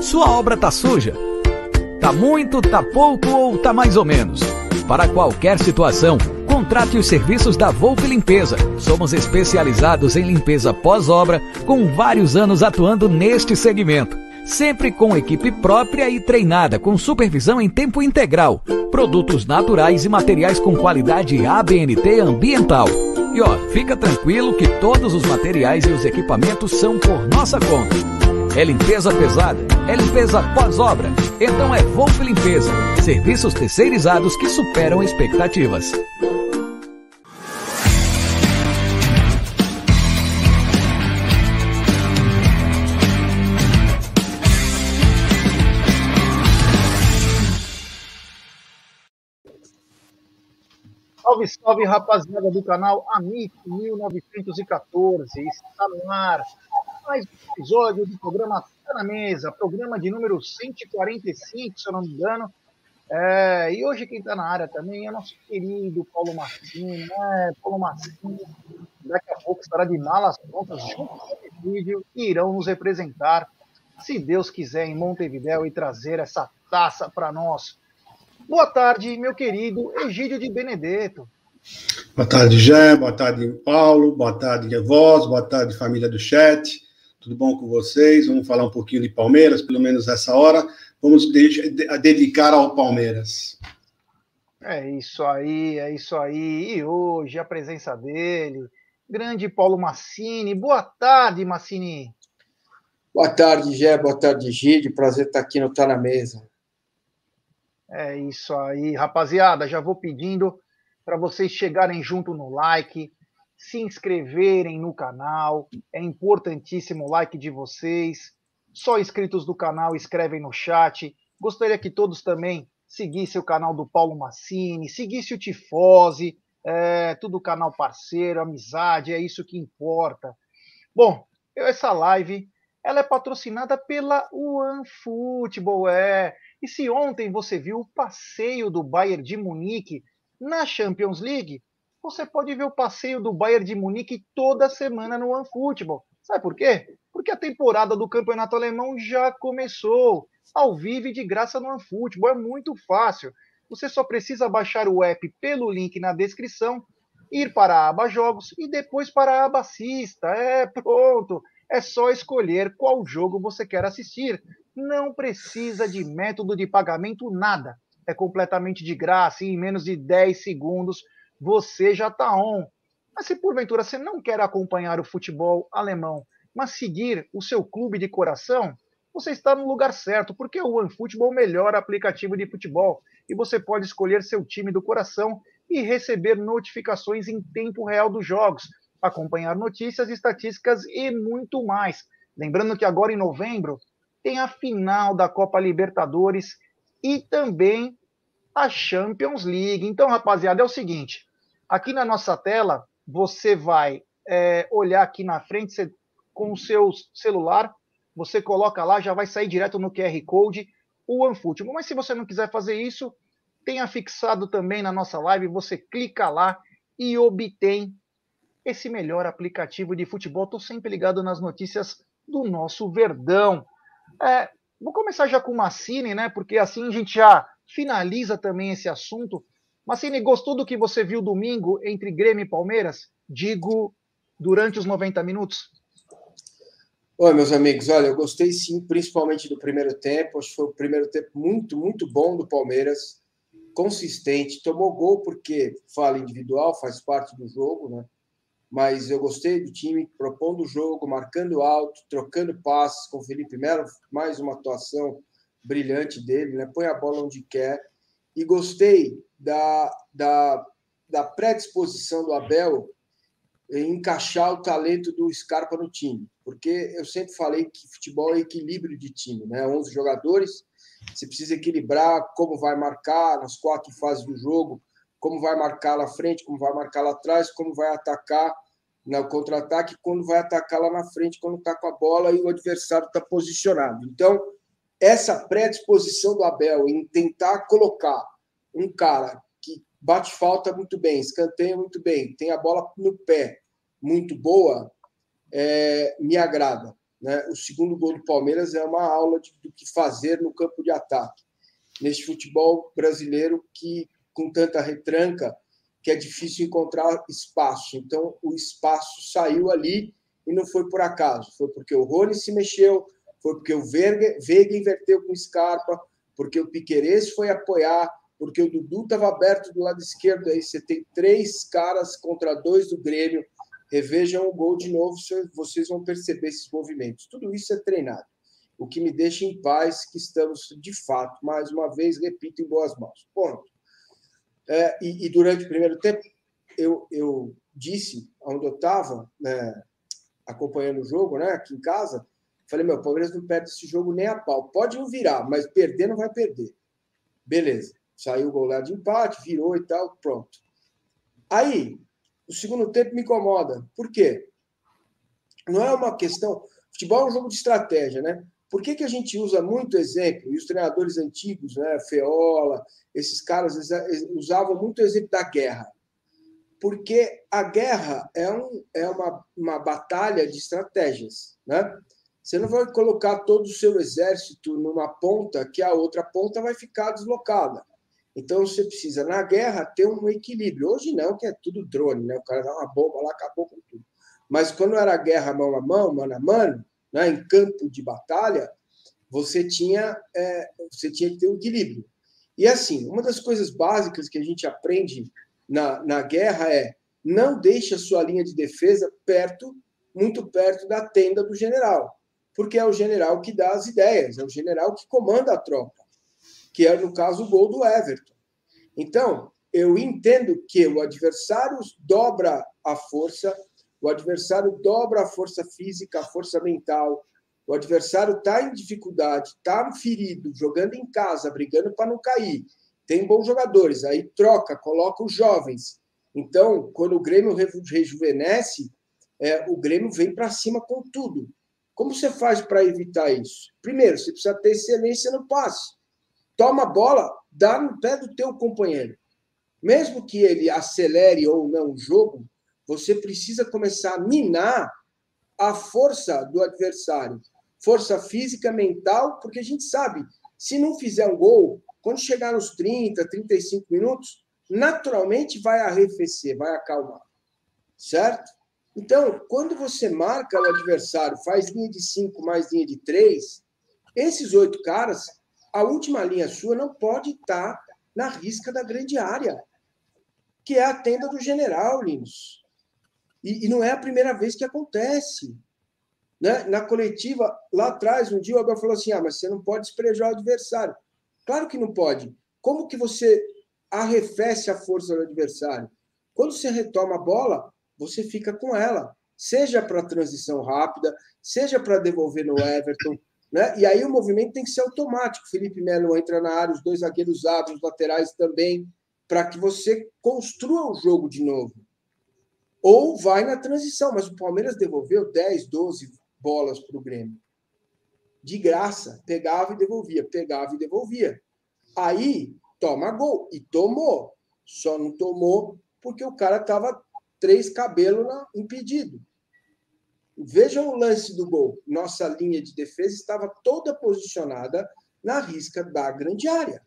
Sua obra tá suja? Tá muito, tá pouco ou tá mais ou menos? Para qualquer situação, contrate os serviços da Volpe Limpeza. Somos especializados em limpeza pós-obra, com vários anos atuando neste segmento. Sempre com equipe própria e treinada, com supervisão em tempo integral. Produtos naturais e materiais com qualidade ABNT ambiental. E ó, fica tranquilo que todos os materiais e os equipamentos são por nossa conta. É limpeza pesada? É limpeza pós-obra? Então é Volpe Limpeza. Serviços terceirizados que superam expectativas. Salve, salve, rapaziada do canal Amic 1914. Está no ar mais um episódio do programa Tá na Mesa, programa de número 145, se eu não me engano. É, e hoje quem está na área também é nosso querido Paulo Martins, né? Paulo Martins, daqui a pouco estará de malas prontas junto com o vídeo e irão nos representar, se Deus quiser, em Montevidéu e trazer essa taça para nós. Boa tarde, meu querido Egídio de Benedetto. Boa tarde, Jé, boa tarde, Paulo, boa tarde, Voz, boa tarde, família do chat. Tudo bom com vocês? Vamos falar um pouquinho de Palmeiras, pelo menos essa hora. Vamos de dedicar ao Palmeiras. É isso aí, é isso aí. E hoje a presença dele, grande Paulo Massini. Boa tarde, Massini. Boa tarde, Gé. Boa tarde, Gide. Prazer estar aqui no Tá na Mesa. É isso aí, rapaziada. Já vou pedindo para vocês chegarem junto no like, se inscreverem no canal. É importantíssimo o like de vocês. Só inscritos do canal escrevem no chat. Gostaria que todos também seguissem o canal do Paulo Massini, seguissem o Tifose, é, tudo canal parceiro, amizade, é isso que importa. Bom, essa live ela é patrocinada pela OneFootball, é. E se ontem você viu o passeio do Bayern de Munique na Champions League, você pode ver o passeio do Bayern de Munique toda semana no OneFootball. Sabe por quê? Porque a temporada do Campeonato Alemão já começou. Ao vivo e de graça no OneFootball. É muito fácil. Você só precisa baixar o app pelo link na descrição, ir para a aba Jogos e depois para a aba Assista. É pronto. É só escolher qual jogo você quer assistir. Não precisa de método de pagamento, nada. É completamente de graça e em menos de 10 segundos você já está on. Mas se porventura você não quer acompanhar o futebol alemão, mas seguir o seu clube de coração, você está no lugar certo, porque o OneFootball é o melhor aplicativo de futebol e você pode escolher seu time do coração e receber notificações em tempo real dos jogos, acompanhar notícias, estatísticas e muito mais. Lembrando que agora em novembro tem a final da Copa Libertadores e também a Champions League. Então, rapaziada, é o seguinte: aqui na nossa tela, você vai é, olhar aqui na frente você, com o seu celular, você coloca lá, já vai sair direto no QR Code o OneFootball. Mas se você não quiser fazer isso, tenha fixado também na nossa live, você clica lá e obtém esse melhor aplicativo de futebol. Estou sempre ligado nas notícias do nosso Verdão. É, vou começar já com o Massini, né? Porque assim a gente já finaliza também esse assunto. Massini, gostou do que você viu domingo entre Grêmio e Palmeiras? Digo, durante os 90 minutos? Oi, meus amigos. Olha, eu gostei sim, principalmente do primeiro tempo. Acho que foi o primeiro tempo muito, muito bom do Palmeiras. consistente, tomou gol porque fala individual, faz parte do jogo, né? Mas eu gostei do time propondo o jogo, marcando alto, trocando passes com o Felipe Melo, mais uma atuação brilhante dele, né? Põe a bola onde quer. E gostei da, da, da predisposição do Abel em encaixar o talento do Scarpa no time, porque eu sempre falei que futebol é equilíbrio de time, né? 11 jogadores, você precisa equilibrar como vai marcar nas quatro fases do jogo, como vai marcar lá frente, como vai marcar lá atrás, como vai atacar no contra-ataque, quando vai atacar lá na frente, quando está com a bola e o adversário está posicionado. Então, essa predisposição do Abel em tentar colocar um cara que bate falta muito bem, escanteia muito bem, tem a bola no pé muito boa, é, me agrada. Né? O segundo gol do Palmeiras é uma aula de, do que fazer no campo de ataque. Neste futebol brasileiro que, com tanta retranca, que é difícil encontrar espaço. Então, o espaço saiu ali e não foi por acaso. Foi porque o Rony se mexeu, foi porque o Veiga, Veiga inverteu com o Scarpa, porque o Piquerez foi apoiar, porque o Dudu estava aberto do lado esquerdo. Aí você tem três caras contra dois do Grêmio Revejam o gol de novo, vocês vão perceber esses movimentos. Tudo isso é treinado. O que me deixa em paz que estamos, de fato, mais uma vez, repito, em boas mãos. Ponto. É, e, e, durante o primeiro tempo, eu, eu disse, onde eu estava, né, acompanhando o jogo, né, aqui em casa, falei, meu, o Palmeiras não perde esse jogo nem a pau. Pode virar, mas perder não vai perder. Beleza. Saiu o gol lá de empate, virou e tal, pronto. Aí, o segundo tempo me incomoda. Por quê? Não é uma questão. Futebol é um jogo de estratégia, né? Por que, que a gente usa muito exemplo? E os treinadores antigos, né? Feola, esses caras usavam muito exemplo da guerra. Porque a guerra é, um, é uma, uma batalha de estratégias, né? Você não vai colocar todo o seu exército numa ponta que a outra ponta vai ficar deslocada. Então você precisa, na guerra, ter um equilíbrio. Hoje não, que é tudo drone, né? O cara dá uma bomba lá, acabou com tudo. Mas quando era guerra mão a mão, mano a mano, né? em campo de batalha, você tinha, é, você tinha que ter um equilíbrio. E assim, uma das coisas básicas que a gente aprende na, na guerra é não deixe a sua linha de defesa perto, muito perto da tenda do general, porque é o general que dá as ideias, é o general que comanda a tropa que é, no caso, o gol do Everton. Então, eu entendo que o adversário dobra a força, o adversário dobra a força física, a força mental, o adversário está em dificuldade, está ferido, jogando em casa, brigando para não cair. Tem bons jogadores, aí troca, coloca os jovens. Então, quando o Grêmio rejuvenesce, é, o Grêmio vem para cima com tudo. Como você faz para evitar isso? Primeiro, você precisa ter excelência no passe toma a bola, dá no pé do teu companheiro. Mesmo que ele acelere ou não o jogo, você precisa começar a minar a força do adversário. Força física, mental, porque a gente sabe, se não fizer um gol, quando chegar nos 30, 35 minutos, naturalmente vai arrefecer, vai acalmar. Certo? Então, quando você marca o adversário, faz linha de 5 mais linha de 3, esses oito caras a última linha sua não pode estar na risca da grande área, que é a tenda do general, Linus. E, e não é a primeira vez que acontece. Né? Na coletiva, lá atrás, um dia o Abel falou assim: ah, mas você não pode desprejar o adversário. Claro que não pode. Como que você arrefece a força do adversário? Quando você retoma a bola, você fica com ela. Seja para transição rápida, seja para devolver no Everton, né? E aí o movimento tem que ser automático. Felipe Melo entra na área, os dois zagueiros abrem, os laterais também, para que você construa o jogo de novo. Ou vai na transição, mas o Palmeiras devolveu 10, 12 bolas para o Grêmio. De graça, pegava e devolvia, pegava e devolvia. Aí toma gol. E tomou. Só não tomou porque o cara estava três cabelos impedido. Vejam o lance do gol. Nossa linha de defesa estava toda posicionada na risca da grande área.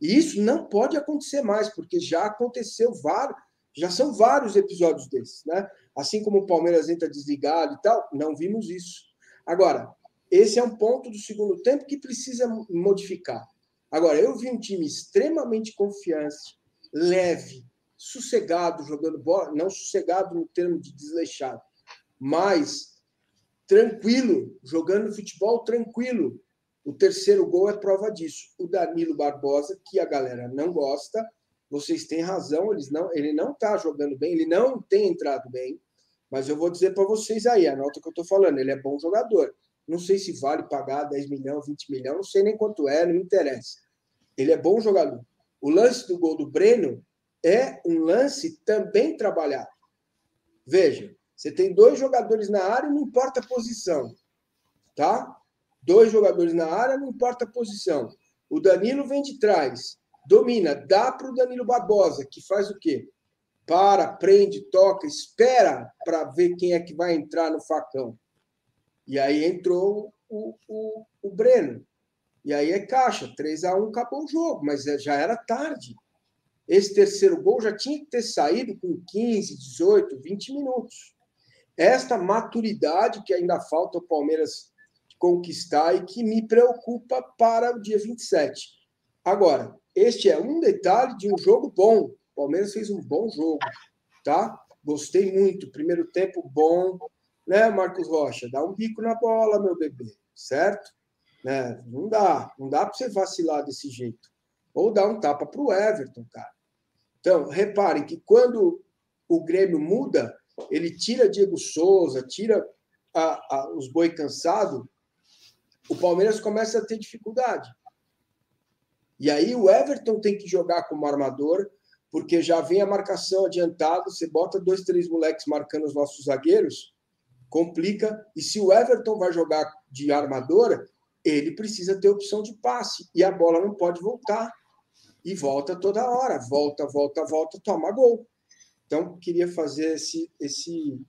E isso não pode acontecer mais, porque já aconteceu vários, já são vários episódios desses, né? Assim como o Palmeiras entra desligado e tal, não vimos isso. Agora, esse é um ponto do segundo tempo que precisa modificar. Agora, eu vi um time extremamente confiante, leve, sossegado jogando bola, não sossegado no termo de desleixado, mas tranquilo, jogando futebol tranquilo. O terceiro gol é prova disso. O Danilo Barbosa, que a galera não gosta, vocês têm razão, eles não, ele não está jogando bem, ele não tem entrado bem, mas eu vou dizer para vocês aí, a nota que eu estou falando, ele é bom jogador. Não sei se vale pagar 10 milhões, 20 milhões, não sei nem quanto é, não me interessa. Ele é bom jogador. O lance do gol do Breno é um lance também trabalhado. Veja, você tem dois jogadores na área, não importa a posição. Tá? Dois jogadores na área, não importa a posição. O Danilo vem de trás, domina, dá para o Danilo Barbosa, que faz o quê? Para, prende, toca, espera para ver quem é que vai entrar no facão. E aí entrou o, o, o Breno. E aí é caixa, 3 a 1 acabou o jogo, mas é, já era tarde. Esse terceiro gol já tinha que ter saído com 15, 18, 20 minutos. Esta maturidade que ainda falta o Palmeiras conquistar e que me preocupa para o dia 27. Agora, este é um detalhe de um jogo bom. O Palmeiras fez um bom jogo, tá? Gostei muito. Primeiro tempo bom, né, Marcos Rocha? Dá um bico na bola, meu bebê, certo? Né? Não dá, não dá para você vacilar desse jeito. Ou dar um tapa para o Everton, cara. Então, reparem que quando o Grêmio muda, ele tira Diego Souza, tira a, a, os boi cansados, o Palmeiras começa a ter dificuldade. E aí o Everton tem que jogar como armador, porque já vem a marcação adiantada, você bota dois, três moleques marcando os nossos zagueiros, complica. E se o Everton vai jogar de armador, ele precisa ter opção de passe e a bola não pode voltar. E volta toda hora, volta, volta, volta, toma gol. Então, queria fazer esse, esse,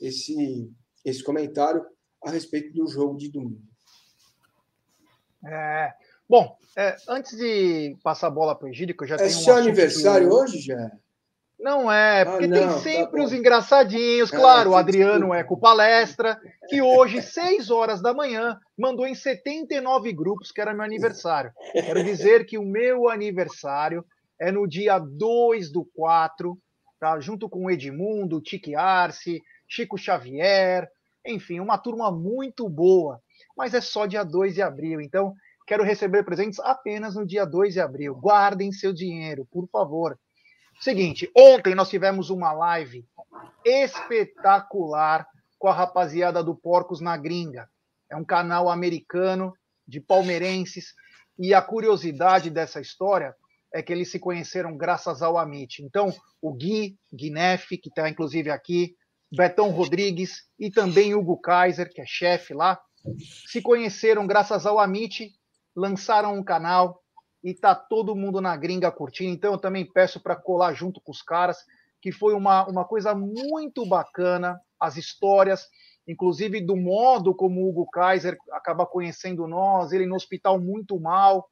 esse, esse comentário a respeito do jogo de domingo. É, bom, é, antes de passar a bola para o Egídio, que eu já é tenho um seu aniversário hoje, já? Não é, porque ah, não, tem tá sempre bom. os engraçadinhos. É, Claro, o sim, Adriano desculpa. Eco Palestra, que hoje, 6 horas da manhã, mandou em 79 grupos que era meu aniversário. Quero dizer que o meu aniversário é no dia 2 do 4, tá? junto com o Edmundo, Tique Arce, Chico Xavier, enfim, uma turma muito boa. Mas é só dia 2 de abril, então quero receber presentes apenas no dia 2 de abril. Guardem seu dinheiro, por favor. Seguinte, ontem nós tivemos uma live espetacular com a rapaziada do Porcos na Gringa. É um canal americano de palmeirenses e a curiosidade dessa história é que eles se conheceram graças ao Amit. Então, o Gui Guinef, que está inclusive aqui, Betão Rodrigues e também Hugo Kaiser, que é chefe lá, se conheceram graças ao Amit, lançaram um canal e tá todo mundo na gringa curtindo. Então eu também peço para colar junto com os caras, que foi uma, uma coisa muito bacana, as histórias, inclusive do modo como o Hugo Kaiser acaba conhecendo nós, ele no hospital muito mal,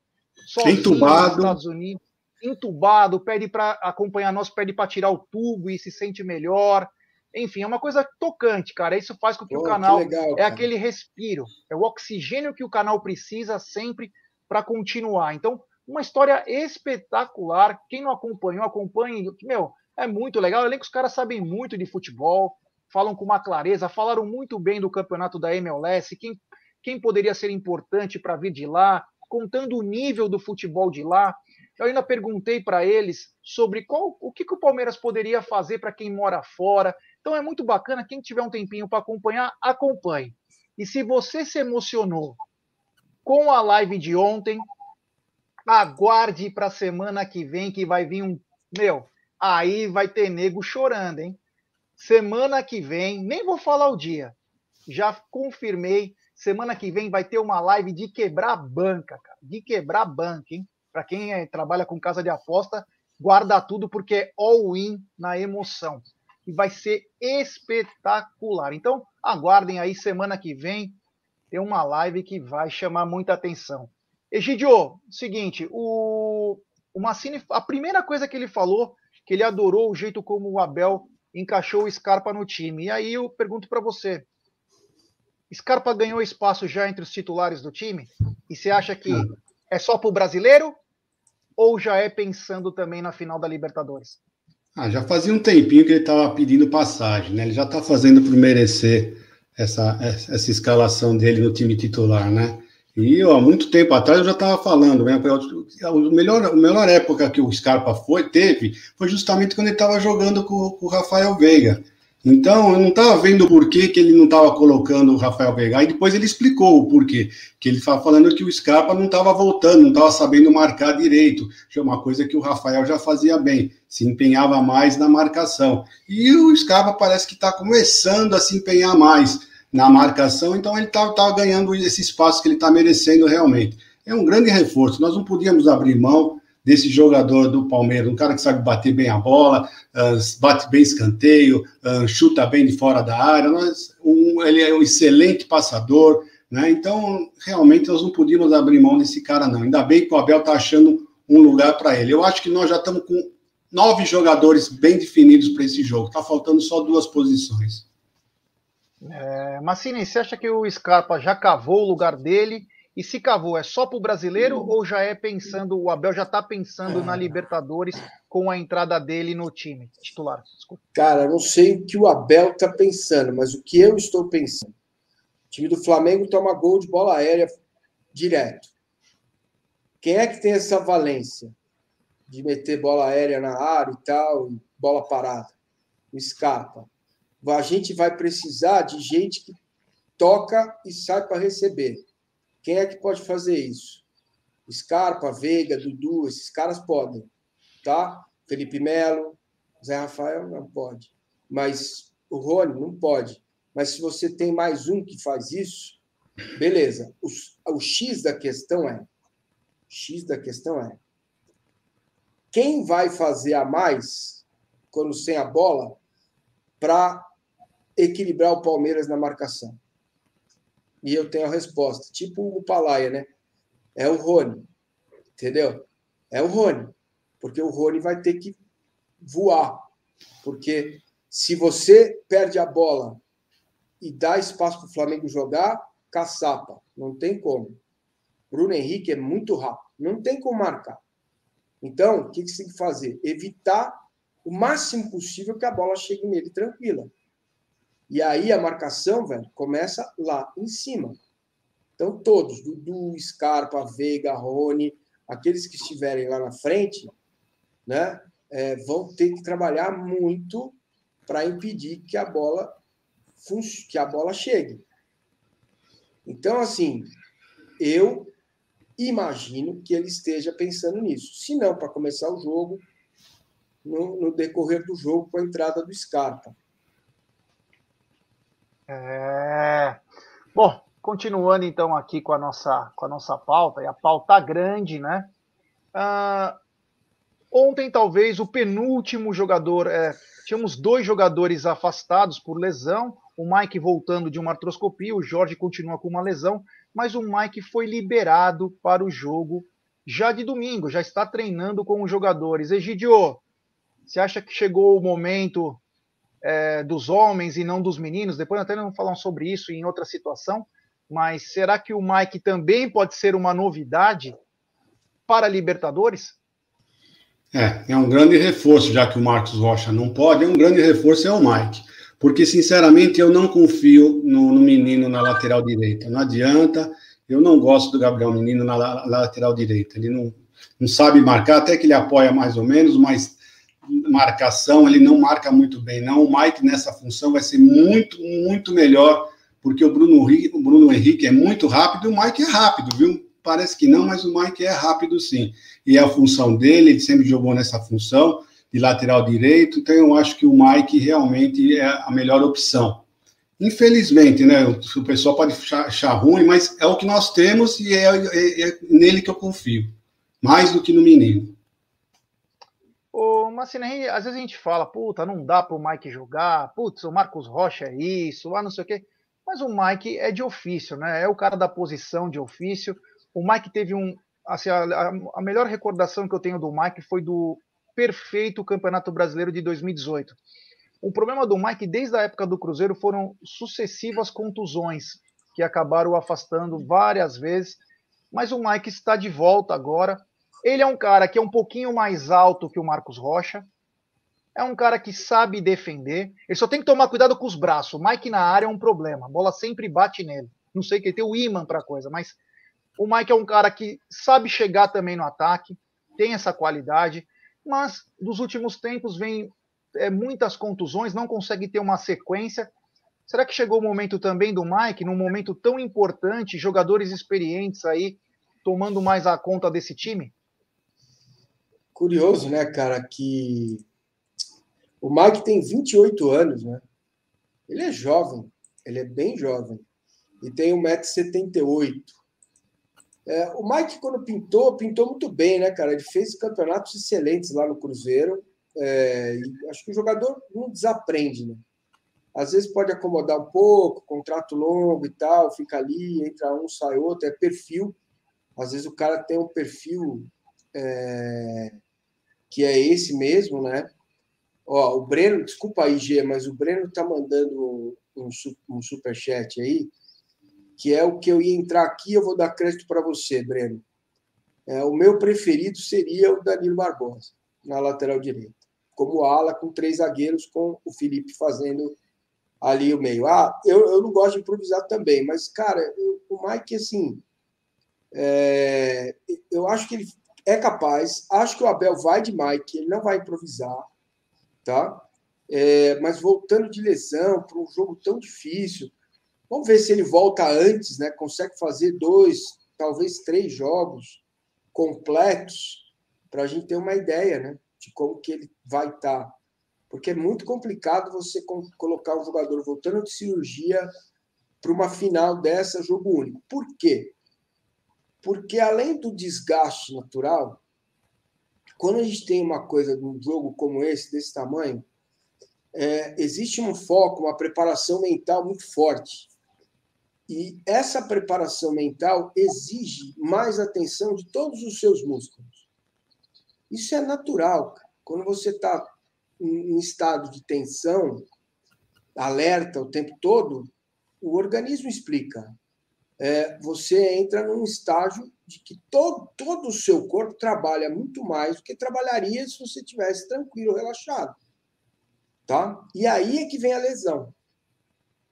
sozinho Entubado. nos Estados Unidos, entubado, pede para acompanhar nós, pede para tirar o tubo e se sente melhor. Enfim, é uma coisa tocante, cara. Isso faz com que Pô, o que canal legal, é cara. aquele respiro, é o oxigênio que o canal precisa sempre para continuar. Então, uma história espetacular. Quem não acompanhou, acompanhe. Meu, é muito legal. Além que os caras sabem muito de futebol, falam com uma clareza, falaram muito bem do campeonato da MLS, quem, quem poderia ser importante para vir de lá, contando o nível do futebol de lá. Eu ainda perguntei para eles sobre qual, o que, que o Palmeiras poderia fazer para quem mora fora. Então é muito bacana. Quem tiver um tempinho para acompanhar, acompanhe. E se você se emocionou com a live de ontem, aguarde para a semana que vem, que vai vir um. Meu, aí vai ter nego chorando, hein? Semana que vem, nem vou falar o dia, já confirmei. Semana que vem vai ter uma live de quebrar banca, cara. De quebrar banca, hein? Para quem é, trabalha com casa de aposta, guarda tudo, porque é all-in na emoção. E vai ser espetacular. Então, aguardem aí semana que vem. Tem uma live que vai chamar muita atenção. Egidio, seguinte, o, o Massini, a primeira coisa que ele falou, que ele adorou o jeito como o Abel encaixou o Scarpa no time. E aí eu pergunto para você, Scarpa ganhou espaço já entre os titulares do time? E você acha que É só para o brasileiro ou já é pensando também na final da Libertadores? Ah, já fazia um tempinho que ele estava pedindo passagem, né? Ele já está fazendo por merecer essa, essa escalação dele no time titular, né? E ó, há muito tempo atrás eu já estava falando, né? O melhor, a melhor época que o Scarpa foi, teve foi justamente quando ele estava jogando com, com o Rafael Veiga. Então, eu não estava vendo o porquê que ele não estava colocando o Rafael Veiga. E depois ele explicou o porquê. Que ele estava falando que o Scarpa não estava voltando, não estava sabendo marcar direito. Que é uma coisa que o Rafael já fazia bem, se empenhava mais na marcação. E o Scarpa parece que está começando a se empenhar mais na marcação, então ele está tá ganhando esse espaço que ele está merecendo realmente. É um grande reforço. Nós não podíamos abrir mão desse jogador do Palmeiras, um cara que sabe bater bem a bola, uh, bate bem escanteio, uh, chuta bem de fora da área, um, ele é um excelente passador, né? Então, realmente, nós não podíamos abrir mão desse cara, não. Ainda bem que o Abel está achando um lugar para ele. Eu acho que nós já estamos com nove jogadores bem definidos para esse jogo, está faltando só duas posições. É, Massini, você acha que o Scarpa já cavou o lugar dele e se cavou, é só para o brasileiro ou já é pensando, o Abel já está pensando na Libertadores com a entrada dele no time titular? Desculpa. Cara, não sei o que o Abel está pensando, mas o que eu estou pensando. O time do Flamengo toma gol de bola aérea direto. Quem é que tem essa valência de meter bola aérea na área e tal, bola parada? O Scarpa. A gente vai precisar de gente que toca e sai para receber. Quem é que pode fazer isso? Scarpa, Veiga, Dudu, esses caras podem, tá? Felipe Melo, Zé Rafael não pode. Mas o Rony não pode. Mas se você tem mais um que faz isso, beleza. O, o X da questão é: X da questão é quem vai fazer a mais quando sem a bola para equilibrar o Palmeiras na marcação? E eu tenho a resposta. Tipo o Palaia, né? É o Rony. Entendeu? É o Rony. Porque o Rony vai ter que voar. Porque se você perde a bola e dá espaço para o Flamengo jogar, caçapa. Não tem como. Bruno Henrique é muito rápido. Não tem como marcar. Então, o que você tem que fazer? Evitar o máximo possível que a bola chegue nele tranquila. E aí a marcação, velho, começa lá em cima. Então, todos, Dudu, Scarpa, Veiga, Rony, aqueles que estiverem lá na frente, né, é, vão ter que trabalhar muito para impedir que a bola que a bola chegue. Então, assim, eu imagino que ele esteja pensando nisso. Se não, para começar o jogo, no, no decorrer do jogo, com a entrada do Scarpa. É... Bom, continuando então aqui com a nossa, com a nossa pauta, e a pauta grande, né? Ah, ontem, talvez, o penúltimo jogador. É, tínhamos dois jogadores afastados por lesão. O Mike voltando de uma artroscopia, o Jorge continua com uma lesão, mas o Mike foi liberado para o jogo já de domingo, já está treinando com os jogadores. Egidio, você acha que chegou o momento é, dos homens e não dos meninos. Depois até não falam sobre isso em outra situação. Mas será que o Mike também pode ser uma novidade para Libertadores? É, é um grande reforço, já que o Marcos Rocha não pode, é um grande reforço é o Mike. Porque, sinceramente, eu não confio no, no menino na lateral direita. Não adianta, eu não gosto do Gabriel Menino na, na lateral direita. Ele não, não sabe marcar, até que ele apoia mais ou menos, mas marcação, ele não marca muito bem, não. O Mike nessa função vai ser muito, muito melhor, porque o Bruno, o Bruno Henrique é muito rápido o Mike é rápido, viu? Parece que não, mas o Mike é rápido sim. E é a função dele, ele sempre jogou nessa função de lateral direito, então eu acho que o Mike realmente é a melhor opção. Infelizmente, né? O pessoal pode achar ruim, mas é o que nós temos e é, é, é nele que eu confio, mais do que no menino. Ô, Massina, às vezes a gente fala, puta, não dá pro Mike jogar, putz, o Marcos Rocha é isso, ah, não sei o quê. Mas o Mike é de ofício, né? É o cara da posição de ofício. O Mike teve um. Assim, a, a melhor recordação que eu tenho do Mike foi do perfeito Campeonato Brasileiro de 2018. O problema do Mike, desde a época do Cruzeiro, foram sucessivas contusões que acabaram o afastando várias vezes mas o Mike está de volta agora. Ele é um cara que é um pouquinho mais alto que o Marcos Rocha. É um cara que sabe defender. Ele só tem que tomar cuidado com os braços. O Mike na área é um problema. A bola sempre bate nele. Não sei que ele tem o imã para coisa, mas o Mike é um cara que sabe chegar também no ataque, tem essa qualidade, mas dos últimos tempos vem é, muitas contusões, não consegue ter uma sequência. Será que chegou o momento também do Mike, num momento tão importante, jogadores experientes aí tomando mais a conta desse time? Curioso, né, cara, que o Mike tem 28 anos, né? Ele é jovem, ele é bem jovem e tem 1,78m. É, o Mike, quando pintou, pintou muito bem, né, cara? Ele fez campeonatos excelentes lá no Cruzeiro. É, acho que o jogador não desaprende, né? Às vezes pode acomodar um pouco, contrato longo e tal, fica ali, entra um, sai outro, é perfil. Às vezes o cara tem um perfil é, que é esse mesmo, né? Ó, o Breno, desculpa aí, G, mas o Breno tá mandando um, um superchat aí que é o que eu ia entrar aqui, eu vou dar crédito para você, Breno. É, o meu preferido seria o Danilo Barbosa, na lateral direita, como ala, com três zagueiros, com o Felipe fazendo ali o meio. Ah, eu, eu não gosto de improvisar também, mas, cara, eu, o Mike, assim, é, eu acho que ele é capaz, acho que o Abel vai de Mike, ele não vai improvisar, tá? É, mas voltando de lesão para um jogo tão difícil, Vamos ver se ele volta antes, né? Consegue fazer dois, talvez três jogos completos para a gente ter uma ideia, né? De como que ele vai estar. Tá. Porque é muito complicado você colocar o jogador voltando de cirurgia para uma final dessa jogo único. Por quê? Porque além do desgaste natural, quando a gente tem uma coisa num jogo como esse, desse tamanho, é, existe um foco, uma preparação mental muito forte. E essa preparação mental exige mais atenção de todos os seus músculos. Isso é natural. Quando você está em estado de tensão, alerta o tempo todo, o organismo explica. É, você entra num estágio de que todo, todo o seu corpo trabalha muito mais do que trabalharia se você tivesse tranquilo, relaxado. Tá? E aí é que vem a lesão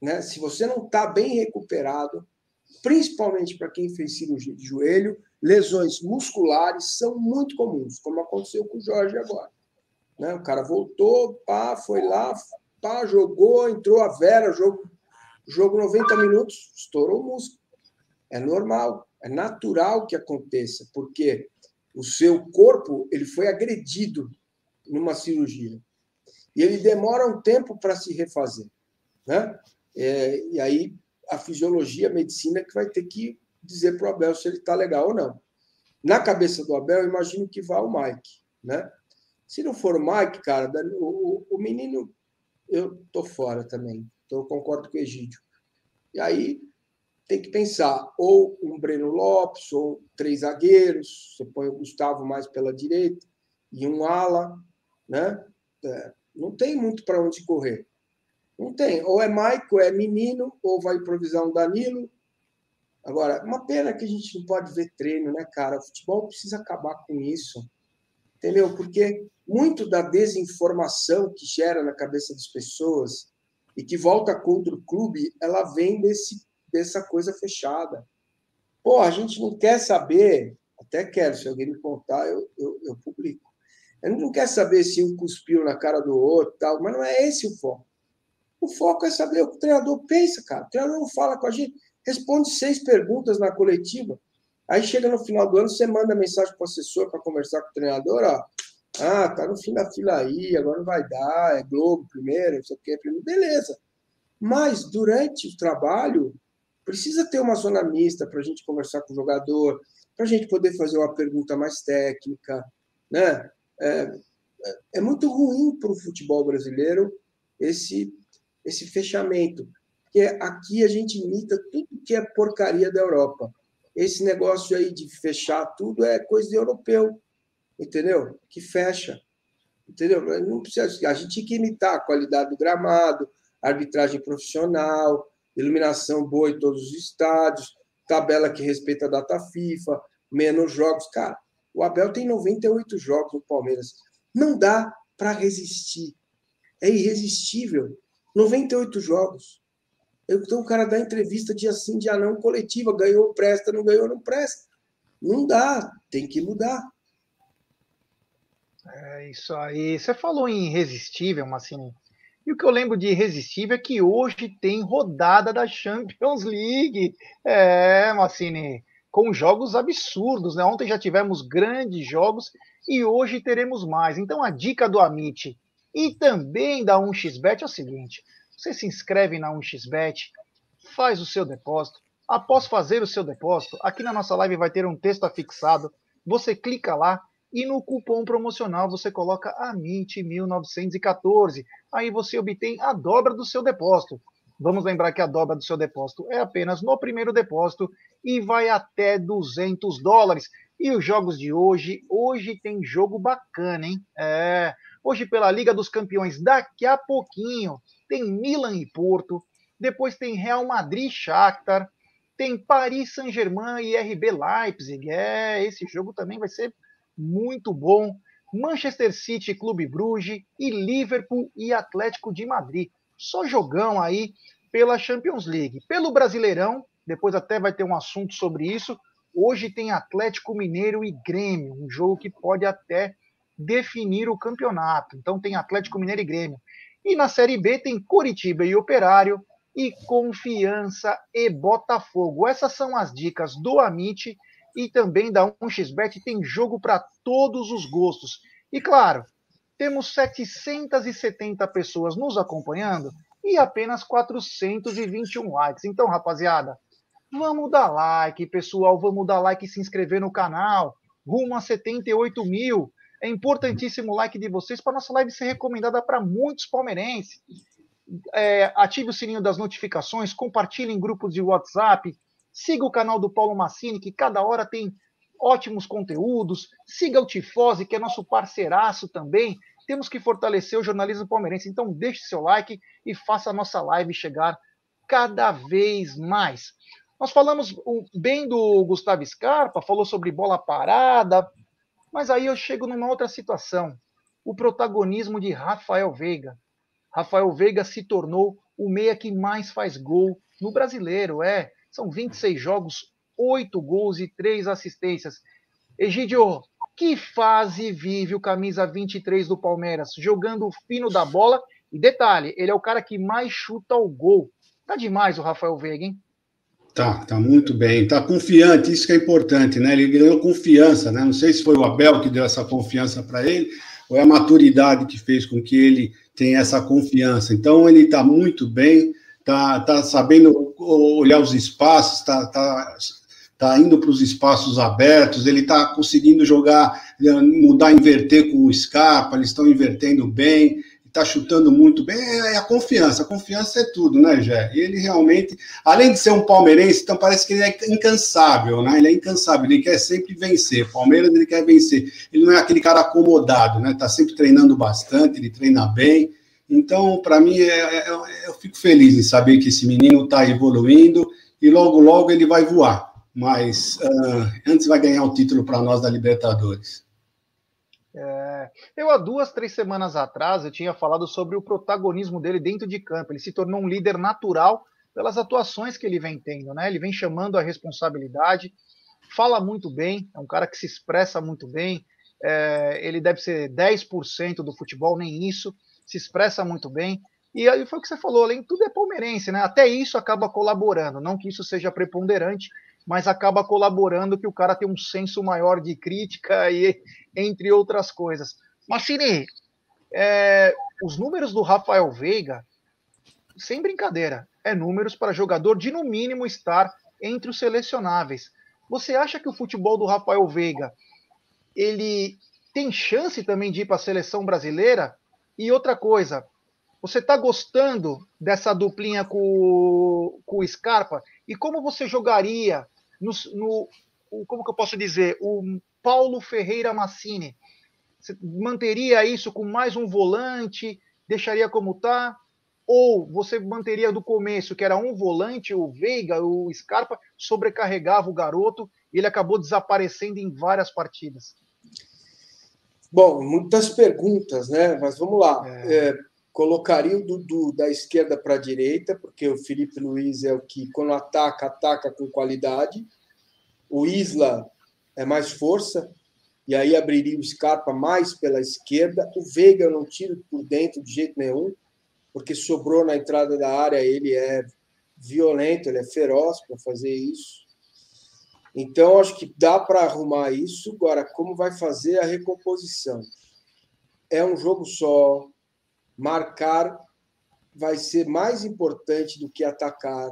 né? Se você não está bem recuperado, principalmente para quem fez cirurgia de joelho, lesões musculares são muito comuns, como aconteceu com o Jorge agora. Né? O cara voltou, pá, foi lá, pá, jogou, entrou a Vera, jogo, jogo 90 minutos, estourou o músculo. É normal, é natural que aconteça, porque o seu corpo ele foi agredido numa cirurgia. E ele demora um tempo para se refazer. Né? É, e aí a fisiologia, a medicina que vai ter que dizer para o Abel se ele está legal ou não. Na cabeça do Abel, eu imagino que vá o Mike, né? Se não for o Mike, cara, o, o menino, eu tô fora também. Então eu concordo com o Egídio. E aí tem que pensar ou um Breno Lopes ou três zagueiros. Você põe o Gustavo mais pela direita e um ala, né? É, não tem muito para onde correr. Não tem. Ou é Maico, é menino, ou vai improvisar um Danilo. Agora, uma pena que a gente não pode ver treino, né, cara? O futebol precisa acabar com isso. Entendeu? Porque muito da desinformação que gera na cabeça das pessoas e que volta contra o clube, ela vem desse, dessa coisa fechada. Pô, a gente não quer saber, até quero, se alguém me contar, eu, eu, eu publico. A gente não quer saber se um cuspiu na cara do outro, tal, mas não é esse o foco. O foco é saber o que o treinador pensa, cara. O treinador não fala com a gente, responde seis perguntas na coletiva. Aí chega no final do ano, você manda mensagem para o assessor para conversar com o treinador, ó. Ah, tá no fim da fila aí, agora não vai dar, é Globo primeiro, não sei o que, primeiro. Beleza. Mas durante o trabalho, precisa ter uma zona mista para a gente conversar com o jogador, para a gente poder fazer uma pergunta mais técnica, né? É, é muito ruim para o futebol brasileiro esse esse fechamento. Porque aqui a gente imita tudo que é porcaria da Europa. Esse negócio aí de fechar tudo é coisa de europeu, entendeu? Que fecha. Entendeu? Não precisa, a gente tem que imitar a qualidade do gramado, arbitragem profissional, iluminação boa em todos os estádios, tabela que respeita a data FIFA, menos jogos. Cara, o Abel tem 98 jogos no Palmeiras. Não dá para resistir. É irresistível. 98 jogos. Então o cara dá entrevista dia sim, dia não, coletiva, ganhou, presta, não ganhou, não presta. Não dá, tem que mudar. É isso aí. Você falou em irresistível, Massini. E o que eu lembro de irresistível é que hoje tem rodada da Champions League. É, Massini, com jogos absurdos, né? Ontem já tivemos grandes jogos e hoje teremos mais. Então a dica do Amit e também da 1xBet é o seguinte: você se inscreve na 1xBet, faz o seu depósito. Após fazer o seu depósito, aqui na nossa live vai ter um texto afixado. Você clica lá e no cupom promocional você coloca AMIT1914. Aí você obtém a dobra do seu depósito. Vamos lembrar que a dobra do seu depósito é apenas no primeiro depósito e vai até 200 dólares. E os jogos de hoje, hoje tem jogo bacana, hein? É, hoje pela Liga dos Campeões, daqui a pouquinho tem Milan e Porto, depois tem Real Madrid e Shakhtar, tem Paris Saint-Germain e RB Leipzig. É, esse jogo também vai ser muito bom. Manchester City, Clube Bruges e Liverpool e Atlético de Madrid. Só jogão aí pela Champions League. Pelo Brasileirão, depois até vai ter um assunto sobre isso. Hoje tem Atlético Mineiro e Grêmio, um jogo que pode até definir o campeonato. Então tem Atlético Mineiro e Grêmio. E na Série B tem Curitiba e Operário e Confiança e Botafogo. Essas são as dicas do Amit e também da 1xBet tem jogo para todos os gostos. E claro, temos 770 pessoas nos acompanhando e apenas 421 likes. Então, rapaziada, vamos dar like, pessoal, vamos dar like e se inscrever no canal. Rumo a 78 mil. É importantíssimo o like de vocês para nossa live ser recomendada para muitos palmeirenses. É, ative o sininho das notificações, compartilhe em grupos de WhatsApp, Siga o canal do Paulo Massini, que cada hora tem ótimos conteúdos. Siga o Tifose, que é nosso parceiraço também. Temos que fortalecer o jornalismo palmeirense. Então, deixe seu like e faça a nossa live chegar cada vez mais. Nós falamos bem do Gustavo Scarpa, falou sobre bola parada, mas aí eu chego numa outra situação. O protagonismo de Rafael Veiga. Rafael Veiga se tornou o meia que mais faz gol no brasileiro, é. São 26 jogos, 8 gols e 3 assistências. Egidio, que fase vive o camisa 23 do Palmeiras? Jogando o fino da bola. E detalhe, ele é o cara que mais chuta o gol. Tá demais o Rafael Veiga, hein? Tá, tá muito bem. Tá confiante, isso que é importante, né? Ele ganhou confiança, né? Não sei se foi o Abel que deu essa confiança para ele, ou é a maturidade que fez com que ele tenha essa confiança. Então, ele tá muito bem tá, tá sabendo olhar os espaços, tá, tá, tá indo para os espaços abertos, ele está conseguindo jogar, mudar, inverter com o Scarpa, eles estão invertendo bem, está chutando muito bem, é, é a confiança, a confiança é tudo, né, Jé? E ele realmente, além de ser um palmeirense, então parece que ele é incansável, né? Ele é incansável, ele quer sempre vencer. Palmeiras ele quer vencer. Ele não é aquele cara acomodado, né? Tá sempre treinando bastante, ele treina bem. Então, para mim, é, é, é, eu fico feliz em saber que esse menino está evoluindo e logo, logo ele vai voar. Mas uh, antes vai ganhar o título para nós da Libertadores. É, eu, há duas, três semanas atrás, eu tinha falado sobre o protagonismo dele dentro de campo. Ele se tornou um líder natural pelas atuações que ele vem tendo, né? Ele vem chamando a responsabilidade, fala muito bem, é um cara que se expressa muito bem. É, ele deve ser 10% do futebol, nem isso se expressa muito bem. E aí foi o que você falou, além de tudo é palmeirense, né? Até isso acaba colaborando, não que isso seja preponderante, mas acaba colaborando que o cara tem um senso maior de crítica e entre outras coisas. Mas Cine, é, os números do Rafael Veiga, sem brincadeira, é números para jogador de no mínimo estar entre os selecionáveis. Você acha que o futebol do Rafael Veiga ele tem chance também de ir para a seleção brasileira? E outra coisa, você está gostando dessa duplinha com, com o Scarpa? E como você jogaria no, no como que eu posso dizer, o Paulo Ferreira Massini? Você manteria isso com mais um volante? Deixaria como está? Ou você manteria do começo, que era um volante, o Veiga, o Scarpa, sobrecarregava o garoto e ele acabou desaparecendo em várias partidas? Bom, muitas perguntas, né? Mas vamos lá. É. É, colocaria o Dudu da esquerda para a direita, porque o Felipe Luiz é o que, quando ataca, ataca com qualidade. O Isla é mais força, e aí abriria o Scarpa mais pela esquerda. O Veiga eu não tiro por dentro de jeito nenhum, porque sobrou na entrada da área, ele é violento, ele é feroz para fazer isso. Então, acho que dá para arrumar isso. Agora, como vai fazer a recomposição? É um jogo só. Marcar vai ser mais importante do que atacar.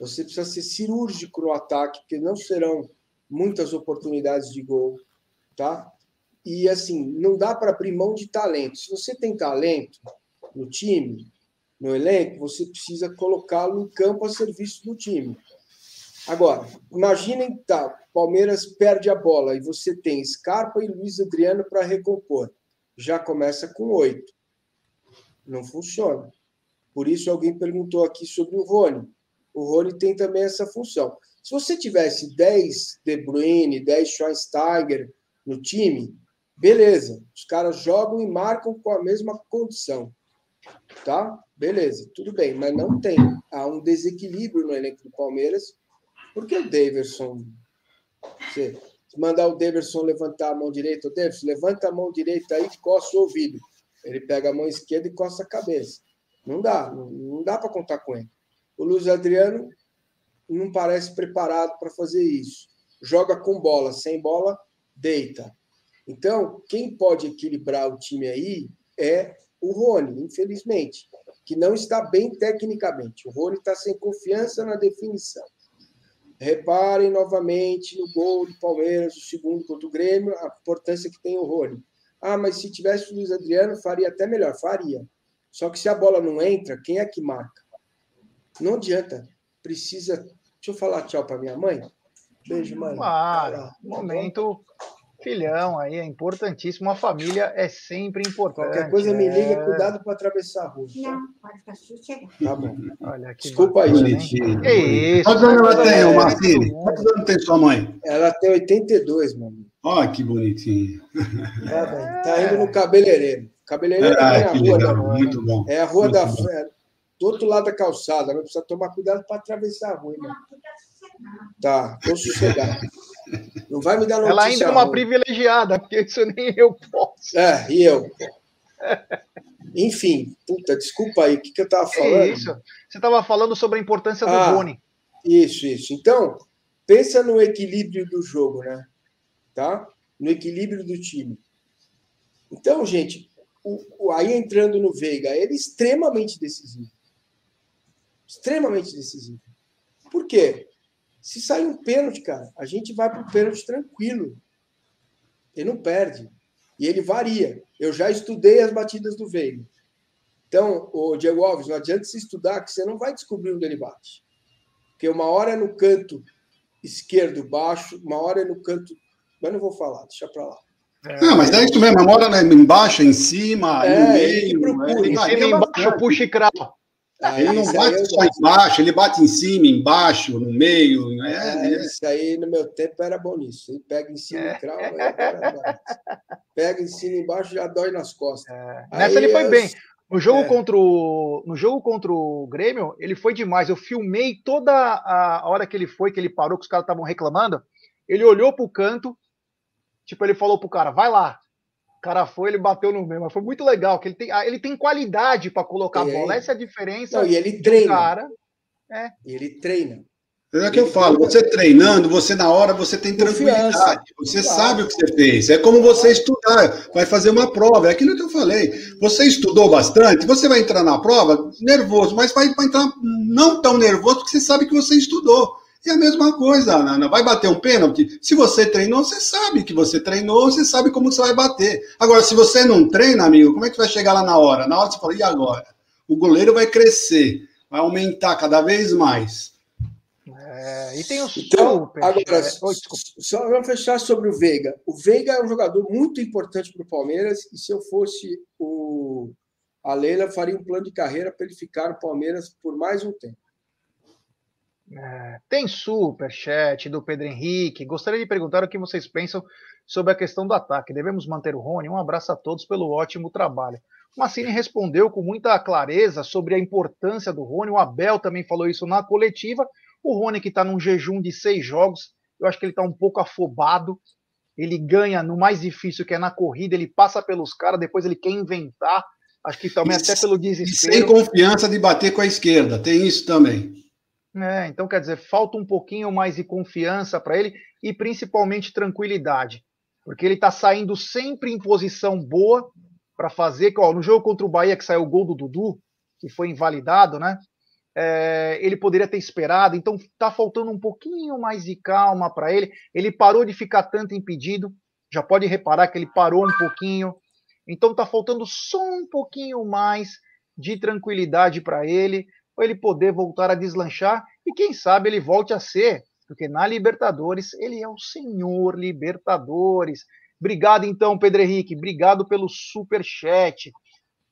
Você precisa ser cirúrgico no ataque, porque não serão muitas oportunidades de gol, tá? E assim, não dá para abrir mão de talento. Se você tem talento no time, no elenco, você precisa colocá-lo em campo a serviço do time. Agora, imaginem, tá, Palmeiras perde a bola e você tem Scarpa e Luiz Adriano para recompor. Já começa com oito. Não funciona. Por isso, alguém perguntou aqui sobre o Rony. O Rony tem também essa função. Se você tivesse 10 De Bruyne, 10 Schweinsteiger no time, beleza. Os caras jogam e marcam com a mesma condição. Tá? Beleza, tudo bem. Mas não tem. Há um desequilíbrio no elenco do Palmeiras porque o Daverson. Você mandar o Daverson levantar a mão direita, o Daverson, levanta a mão direita aí e coça o ouvido. Ele pega a mão esquerda e coça a cabeça. Não dá, não, não dá para contar com ele. O Luiz Adriano não parece preparado para fazer isso. Joga com bola, sem bola, deita. Então, quem pode equilibrar o time aí é o Rony, infelizmente, que não está bem tecnicamente. O Rony está sem confiança na definição. Reparem novamente no gol do Palmeiras, o segundo contra o Grêmio, a importância que tem o Rony. Ah, mas se tivesse o Luiz Adriano, faria até melhor. Faria. Só que se a bola não entra, quem é que marca? Não adianta. Precisa. Deixa eu falar tchau para minha mãe. Beijo, mãe. Claro. Momento filhão aí, é importantíssimo. A família é sempre importante. Qualquer coisa me liga, é... cuidado para atravessar a rua. Não, pode ficar chegar. Tá bom. Olha, que Desculpa aí, gente. Que isso. Quantos anos ela tem, é, Marcine? Quantos anos tem sua mãe? Ela tem 82, meu amigo. Olha que bonitinho. Tá, tá indo no cabeleireiro. Cabeleireiro é, é a rua legal, da muito bom. É a rua muito da bom. do outro lado da calçada. Mas precisa tomar cuidado para atravessar a rua. Né? Tá, tô sossegado. Não vai me dar notícia. Ela ainda é uma privilegiada, porque isso nem eu posso. É, e eu. Enfim, puta, desculpa aí, o que, que eu estava falando? É isso. Você estava falando sobre a importância do ah, Boni. Isso, isso. Então, pensa no equilíbrio do jogo, né? Tá? No equilíbrio do time. Então, gente, o, o, aí entrando no Veiga, ele é extremamente decisivo. Extremamente decisivo. Por quê? Se sair um pênalti, cara, a gente vai para o pênalti tranquilo. Ele não perde. E ele varia. Eu já estudei as batidas do Veiga. Então, o Diego Alves, não adianta se estudar que você não vai descobrir onde ele bate. Porque uma hora é no canto esquerdo baixo, uma hora é no canto. Mas não vou falar, deixa para lá. É, não, mas é isso mesmo, uma hora né, embaixo, em cima, é, no meio. Procura, é, em cima, embaixo, puxa e crava. Ele não bate só embaixo, ele bate em cima, embaixo, no meio. É, é, é. Isso aí no meu tempo era bom nisso. Ele pega em cima e crava, pega em cima e embaixo já dói nas costas. É. Nessa ele foi bem. No jogo, é. contra o, no jogo contra o Grêmio, ele foi demais. Eu filmei toda a hora que ele foi, que ele parou, que os caras estavam reclamando. Ele olhou pro canto, tipo, ele falou pro cara, vai lá, cara foi, ele bateu no meio, mas foi muito legal, que ele tem, ah, ele tem qualidade para colocar a bola. Essa é a diferença. Não, e ele treina. Cara. É. E ele treina. É que eu falo, você treinando, você na hora você tem tranquilidade, você claro. sabe o que você fez. É como você estudar, vai fazer uma prova, é aquilo que eu falei. Você estudou bastante, você vai entrar na prova nervoso, mas vai, vai entrar não tão nervoso porque você sabe que você estudou. E a mesma coisa, Ana, vai bater um pênalti? Se você treinou, você sabe que você treinou, você sabe como você vai bater. Agora, se você não treina, amigo, como é que vai chegar lá na hora? Na hora você fala, e agora? O goleiro vai crescer, vai aumentar cada vez mais. É, e tem o então, agora, é... só vamos fechar sobre o Veiga. O Veiga é um jogador muito importante para o Palmeiras, e se eu fosse o, a Leila faria um plano de carreira para ele ficar no Palmeiras por mais um tempo. É, tem superchat do Pedro Henrique. Gostaria de perguntar o que vocês pensam sobre a questão do ataque. Devemos manter o Rony? Um abraço a todos pelo ótimo trabalho. O Massini respondeu com muita clareza sobre a importância do Rony. O Abel também falou isso na coletiva. O Rony, que está num jejum de seis jogos, eu acho que ele está um pouco afobado. Ele ganha no mais difícil, que é na corrida, ele passa pelos caras, depois ele quer inventar. Acho que também e, até pelo desespero. sem confiança de bater com a esquerda, tem isso também. É, então quer dizer, falta um pouquinho mais de confiança para ele e principalmente tranquilidade, porque ele está saindo sempre em posição boa para fazer. Ó, no jogo contra o Bahia que saiu o gol do Dudu, que foi invalidado, né? É, ele poderia ter esperado, então está faltando um pouquinho mais de calma para ele. Ele parou de ficar tanto impedido, já pode reparar que ele parou um pouquinho, então está faltando só um pouquinho mais de tranquilidade para ele, para ele poder voltar a deslanchar e quem sabe ele volte a ser, porque na Libertadores ele é o senhor Libertadores. Obrigado então, Pedro Henrique, obrigado pelo super chat.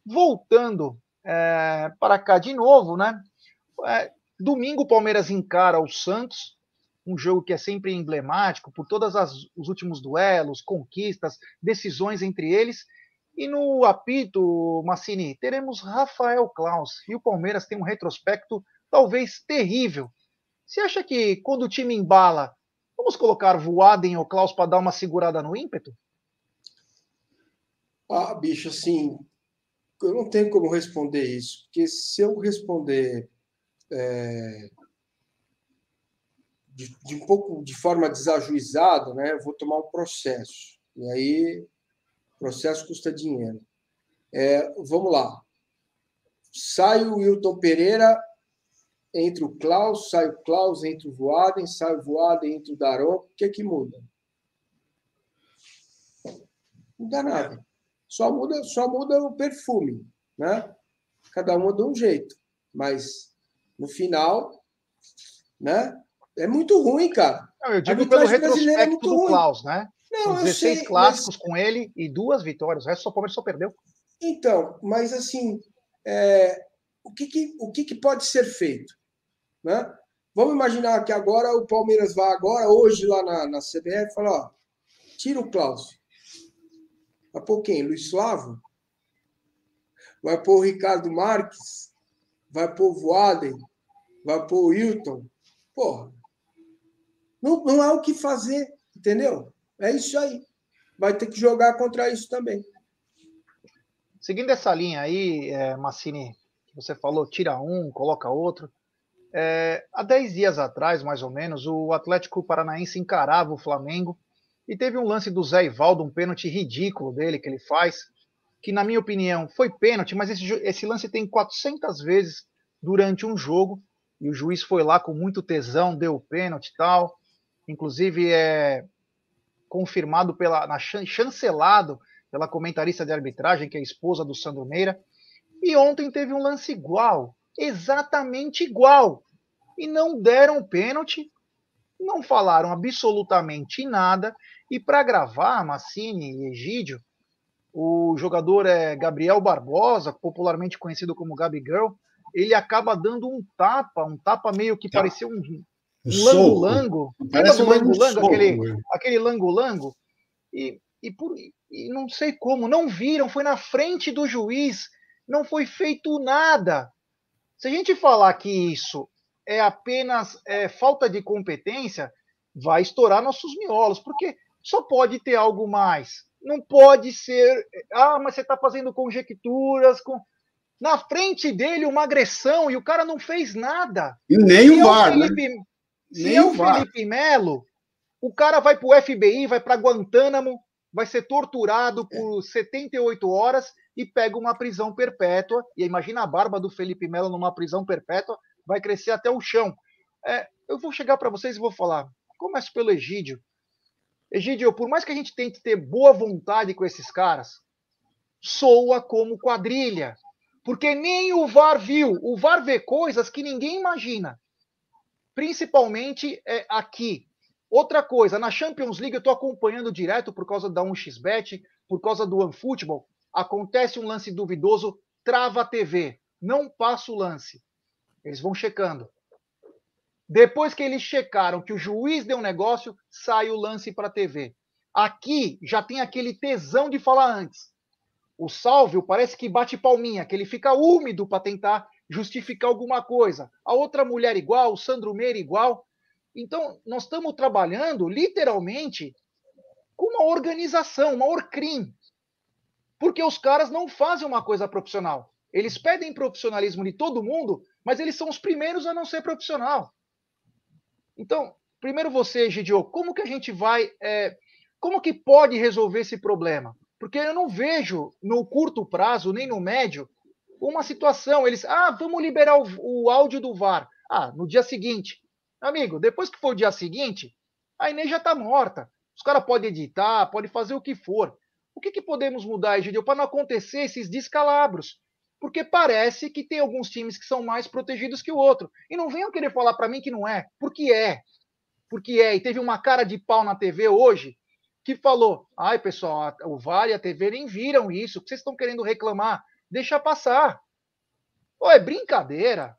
Voltando é, para cá de novo, né? É, domingo o Palmeiras encara o Santos, um jogo que é sempre emblemático por todos os últimos duelos, conquistas, decisões entre eles. E no apito, Massini, teremos Rafael Klaus. E o Palmeiras tem um retrospecto talvez terrível. Você acha que quando o time embala, vamos colocar Voaden ou Klaus para dar uma segurada no ímpeto? Ah, bicho, assim, eu não tenho como responder isso, porque se eu responder é, de, de, um pouco de forma desajuizada, né, eu vou tomar um processo. E aí, processo custa dinheiro. É, vamos lá. Sai o Wilton Pereira, entre o Klaus, sai o Klaus, entre o Voaden, sai o Voaden, entre o Daron. O que é que muda? Não muda nada. Só muda, só muda o perfume, né? Cada um de um jeito. Mas no final, né? É muito ruim, cara. Não, eu digo pelo é retrospecto é do ruim. Klaus, né? Não, São 16 sei, clássicos mas... com ele e duas vitórias. O resto só Palmeiras só perdeu. Então, mas assim, é... o, que, que, o que, que pode ser feito? Né? Vamos imaginar que agora o Palmeiras vai agora, hoje, lá na, na CBF, e fala, ó, tira o Klaus. Vai pôr quem? Luiz Suavo? Vai pôr o Ricardo Marques? Vai pôr o Voaden? vai pôr o Wilton. Porra, não, não há o que fazer, entendeu? É isso aí. Vai ter que jogar contra isso também. Seguindo essa linha aí, é, Massini, você falou, tira um, coloca outro. É, há 10 dias atrás, mais ou menos, o Atlético Paranaense encarava o Flamengo e teve um lance do Zé Ivaldo, um pênalti ridículo dele que ele faz, que na minha opinião foi pênalti, mas esse, esse lance tem 400 vezes durante um jogo e o juiz foi lá com muito tesão, deu o pênalti e tal. Inclusive é confirmado pela na, chancelado pela comentarista de arbitragem, que é a esposa do Sandro Meira. E ontem teve um lance igual, exatamente igual. E não deram pênalti, não falaram absolutamente nada. E para gravar, Massini e Egídio, o jogador é Gabriel Barbosa, popularmente conhecido como Gabi Girl, ele acaba dando um tapa, um tapa meio que tá. parecia um, um lango-lango. Do lango-lango? Aquele, aquele lango-lango? E, e, por, e não sei como, não viram, foi na frente do juiz, não foi feito nada. Se a gente falar que isso é apenas é, falta de competência, vai estourar nossos miolos, porque só pode ter algo mais. Não pode ser, ah, mas você está fazendo conjecturas com na frente dele uma agressão e o cara não fez nada. E nem se o VAR, é Felipe, né? Se é o Felipe Melo, o cara vai para o FBI, vai para Guantánamo, vai ser torturado por 78 horas e pega uma prisão perpétua. E imagina a barba do Felipe Melo numa prisão perpétua, vai crescer até o chão. É, eu vou chegar para vocês e vou falar. Começo pelo Egídio. Egídio, por mais que a gente tente ter boa vontade com esses caras, soa como quadrilha. Porque nem o VAR viu. O VAR vê coisas que ninguém imagina. Principalmente é, aqui. Outra coisa, na Champions League eu estou acompanhando direto por causa da 1xBet, por causa do OneFootball. Acontece um lance duvidoso trava a TV, não passa o lance. Eles vão checando. Depois que eles checaram que o juiz deu um negócio, sai o lance para a TV. Aqui já tem aquele tesão de falar antes. O Salvio parece que bate palminha, que ele fica úmido para tentar justificar alguma coisa. A outra mulher igual, o Sandro Meira igual. Então, nós estamos trabalhando literalmente com uma organização, uma Orcrim. Porque os caras não fazem uma coisa profissional. Eles pedem profissionalismo de todo mundo, mas eles são os primeiros a não ser profissional. Então, primeiro você, Gidio, como que a gente vai. É, como que pode resolver esse problema? Porque eu não vejo no curto prazo, nem no médio, uma situação. Eles, ah, vamos liberar o, o áudio do VAR. Ah, no dia seguinte. Amigo, depois que for o dia seguinte, a Inês já está morta. Os caras podem editar, podem fazer o que for. O que, que podemos mudar, Egidio, para não acontecer esses descalabros? Porque parece que tem alguns times que são mais protegidos que o outro. E não venham querer falar para mim que não é. Porque é. Porque é. E teve uma cara de pau na TV hoje que falou: ai, pessoal, o VAR e a TV nem viram isso. O que vocês estão querendo reclamar? Deixa passar. Pô, é brincadeira.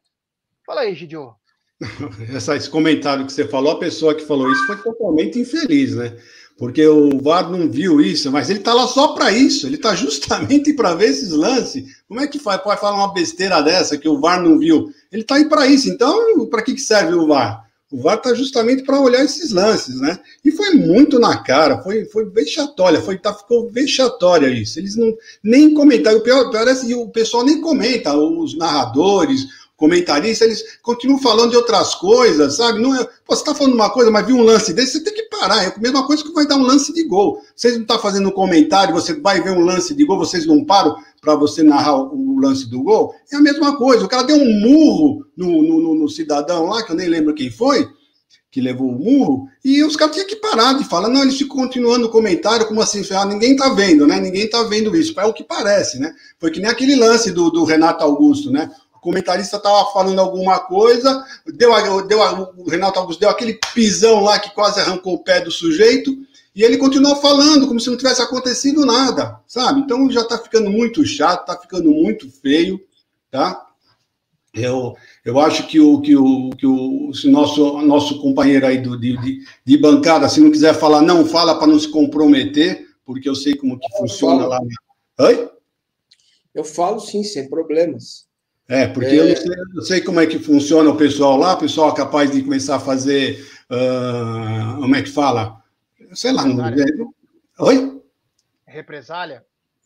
Fala aí, Gidio. esse comentário que você falou, a pessoa que falou isso foi totalmente infeliz, né? Porque o VAR não viu isso, mas ele está lá só para isso, ele está justamente para ver esses lances. Como é que faz, pode falar uma besteira dessa que o VAR não viu? Ele está aí para isso. Então, para que, que serve o VAR? O VAR está justamente para olhar esses lances, né? E foi muito na cara, foi, foi vexatória, foi, tá, ficou vexatória isso. Eles não nem comentaram, o pior, parece que o pessoal nem comenta, os narradores, comentaristas, eles continuam falando de outras coisas, sabe? Não é, pô, você está falando uma coisa, mas viu um lance desse, você tem que parar. É a mesma coisa que vai dar um lance de gol. Vocês não estão tá fazendo um comentário, você vai ver um lance de gol, vocês não param para você narrar o, lance do gol? É a mesma coisa. O cara deu um murro no, no, no cidadão lá, que eu nem lembro quem foi, que levou o murro, e os caras tinham que parar de falar, não, eles ficam continuando o comentário, como assim, ah, ninguém tá vendo, né? Ninguém tá vendo isso. É o que parece, né? Foi que nem aquele lance do, do Renato Augusto, né? Comentarista estava falando alguma coisa, deu, deu, o Renato Augusto deu aquele pisão lá que quase arrancou o pé do sujeito, e ele continuou falando como se não tivesse acontecido nada, sabe? Então já está ficando muito chato, está ficando muito feio, tá? Eu, eu acho que o que o, que o nosso, nosso companheiro aí do, de, de, de bancada, se não quiser falar, não fala para não se comprometer, porque eu sei como que funciona lá. Oi? Eu falo sim, sem problemas. É, porque é... Eu, não sei, eu, não sei, como é que funciona o pessoal lá, o pessoal é capaz de começar a fazer, uh, como é que fala? Sei lá, não... Oi? Represália?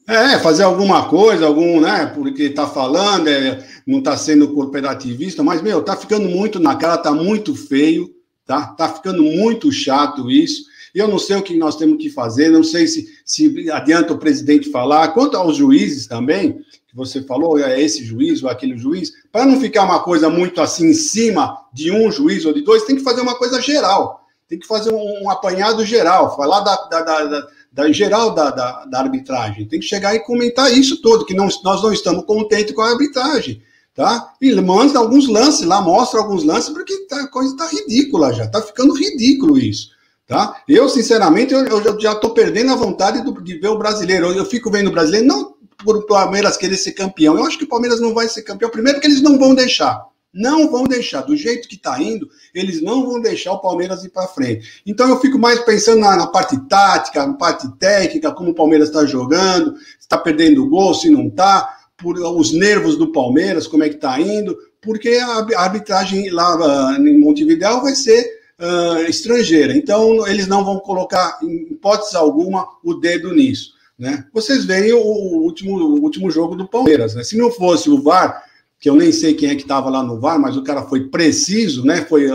É, fazer alguma coisa, algum, né? Porque está falando, é, não está sendo corporativista, mas, meu, tá ficando muito na cara, tá muito feio, tá? Tá ficando muito chato isso. Eu não sei o que nós temos que fazer, não sei se, se adianta o presidente falar. Quanto aos juízes também, que você falou, é esse juiz ou aquele juiz, para não ficar uma coisa muito assim em cima de um juiz ou de dois, tem que fazer uma coisa geral. Tem que fazer um, um apanhado geral, falar da, da, da, da, geral da, da, da, arbitragem. Tem que chegar e comentar isso todo, que não, nós não estamos contentes com a arbitragem. Tá? E manda alguns lances lá, mostra alguns lances, porque tá, a coisa está ridícula já, está ficando ridículo isso. Tá? Eu, sinceramente, eu, eu já estou perdendo a vontade do, de ver o brasileiro. Eu, eu, fico vendo o brasileiro, não por o Palmeiras querer ser campeão. Eu acho que o Palmeiras não vai ser campeão. Primeiro, porque eles não vão deixar. Não vão deixar. Do jeito que está indo, eles não vão deixar o Palmeiras ir para frente. Então, eu fico mais pensando na, na, parte tática, na parte técnica, como o Palmeiras está jogando, está perdendo gol, se não está, por os nervos do Palmeiras, como é que está indo, porque a arbitragem lá em Montevideo vai ser uh, estrangeira. Então, eles não vão colocar, em hipótese alguma, o dedo nisso. Né? Vocês veem o, último, o último jogo do Palmeiras. Né? Se não fosse o VAR, que eu nem sei quem é que estava lá no VAR, mas o cara foi preciso, né? Foi,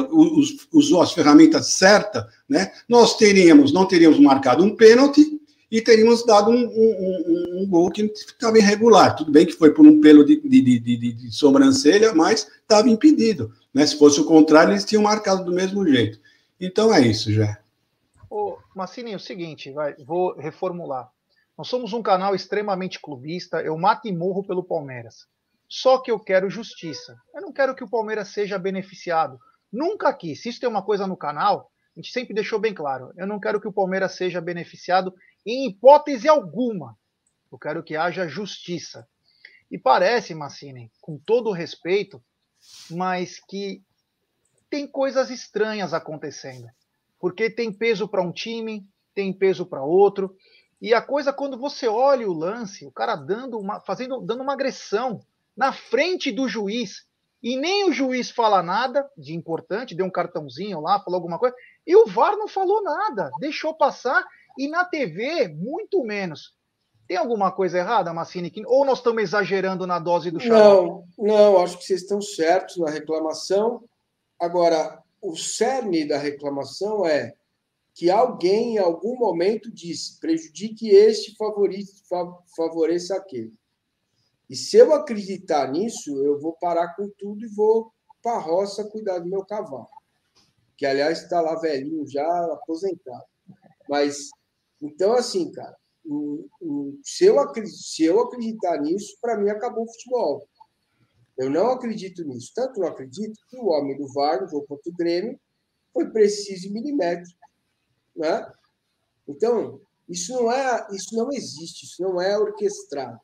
usou as ferramentas certas, né? Nós teríamos, não teríamos marcado um pênalti e teríamos dado um, um, um, um gol que estava irregular. Tudo bem que foi por um pelo de, de, de, de, de sobrancelha, mas estava impedido. Né? Se fosse o contrário, eles tinham marcado do mesmo jeito. Então é isso, já. Ô, Massini, é o seguinte, vai, vou reformular. Nós somos um canal extremamente clubista, eu mato e morro pelo Palmeiras. Só que eu quero justiça. Eu não quero que o Palmeiras seja beneficiado. Nunca quis. Se isso tem uma coisa no canal, a gente sempre deixou bem claro. Eu não quero que o Palmeiras seja beneficiado em hipótese alguma. Eu quero que haja justiça. E parece, Massini, com todo respeito, mas que tem coisas estranhas acontecendo. Porque tem peso para um time, tem peso para outro. E a coisa, quando você olha o lance, o cara dando uma, fazendo, dando uma agressão na frente do juiz, e nem o juiz fala nada de importante, deu um cartãozinho lá, falou alguma coisa, e o VAR não falou nada, deixou passar, e na TV, muito menos. Tem alguma coisa errada, Massini? Ou nós estamos exagerando na dose do xarope? Não, não, acho que vocês estão certos na reclamação. Agora, o cerne da reclamação é que alguém em algum momento disse prejudique este, favoreça aquele. E se eu acreditar nisso, eu vou parar com tudo e vou para a roça cuidar do meu cavalo. Que, aliás, está lá velhinho já, aposentado. Mas, então, assim, cara, se eu, se eu acreditar nisso, para mim acabou o futebol. Eu não acredito nisso. Tanto não acredito que o homem do VAR, no jogo contra o Grêmio, foi preciso em milímetro. Né? Então, isso não, é, isso não existe, isso não é orquestrado.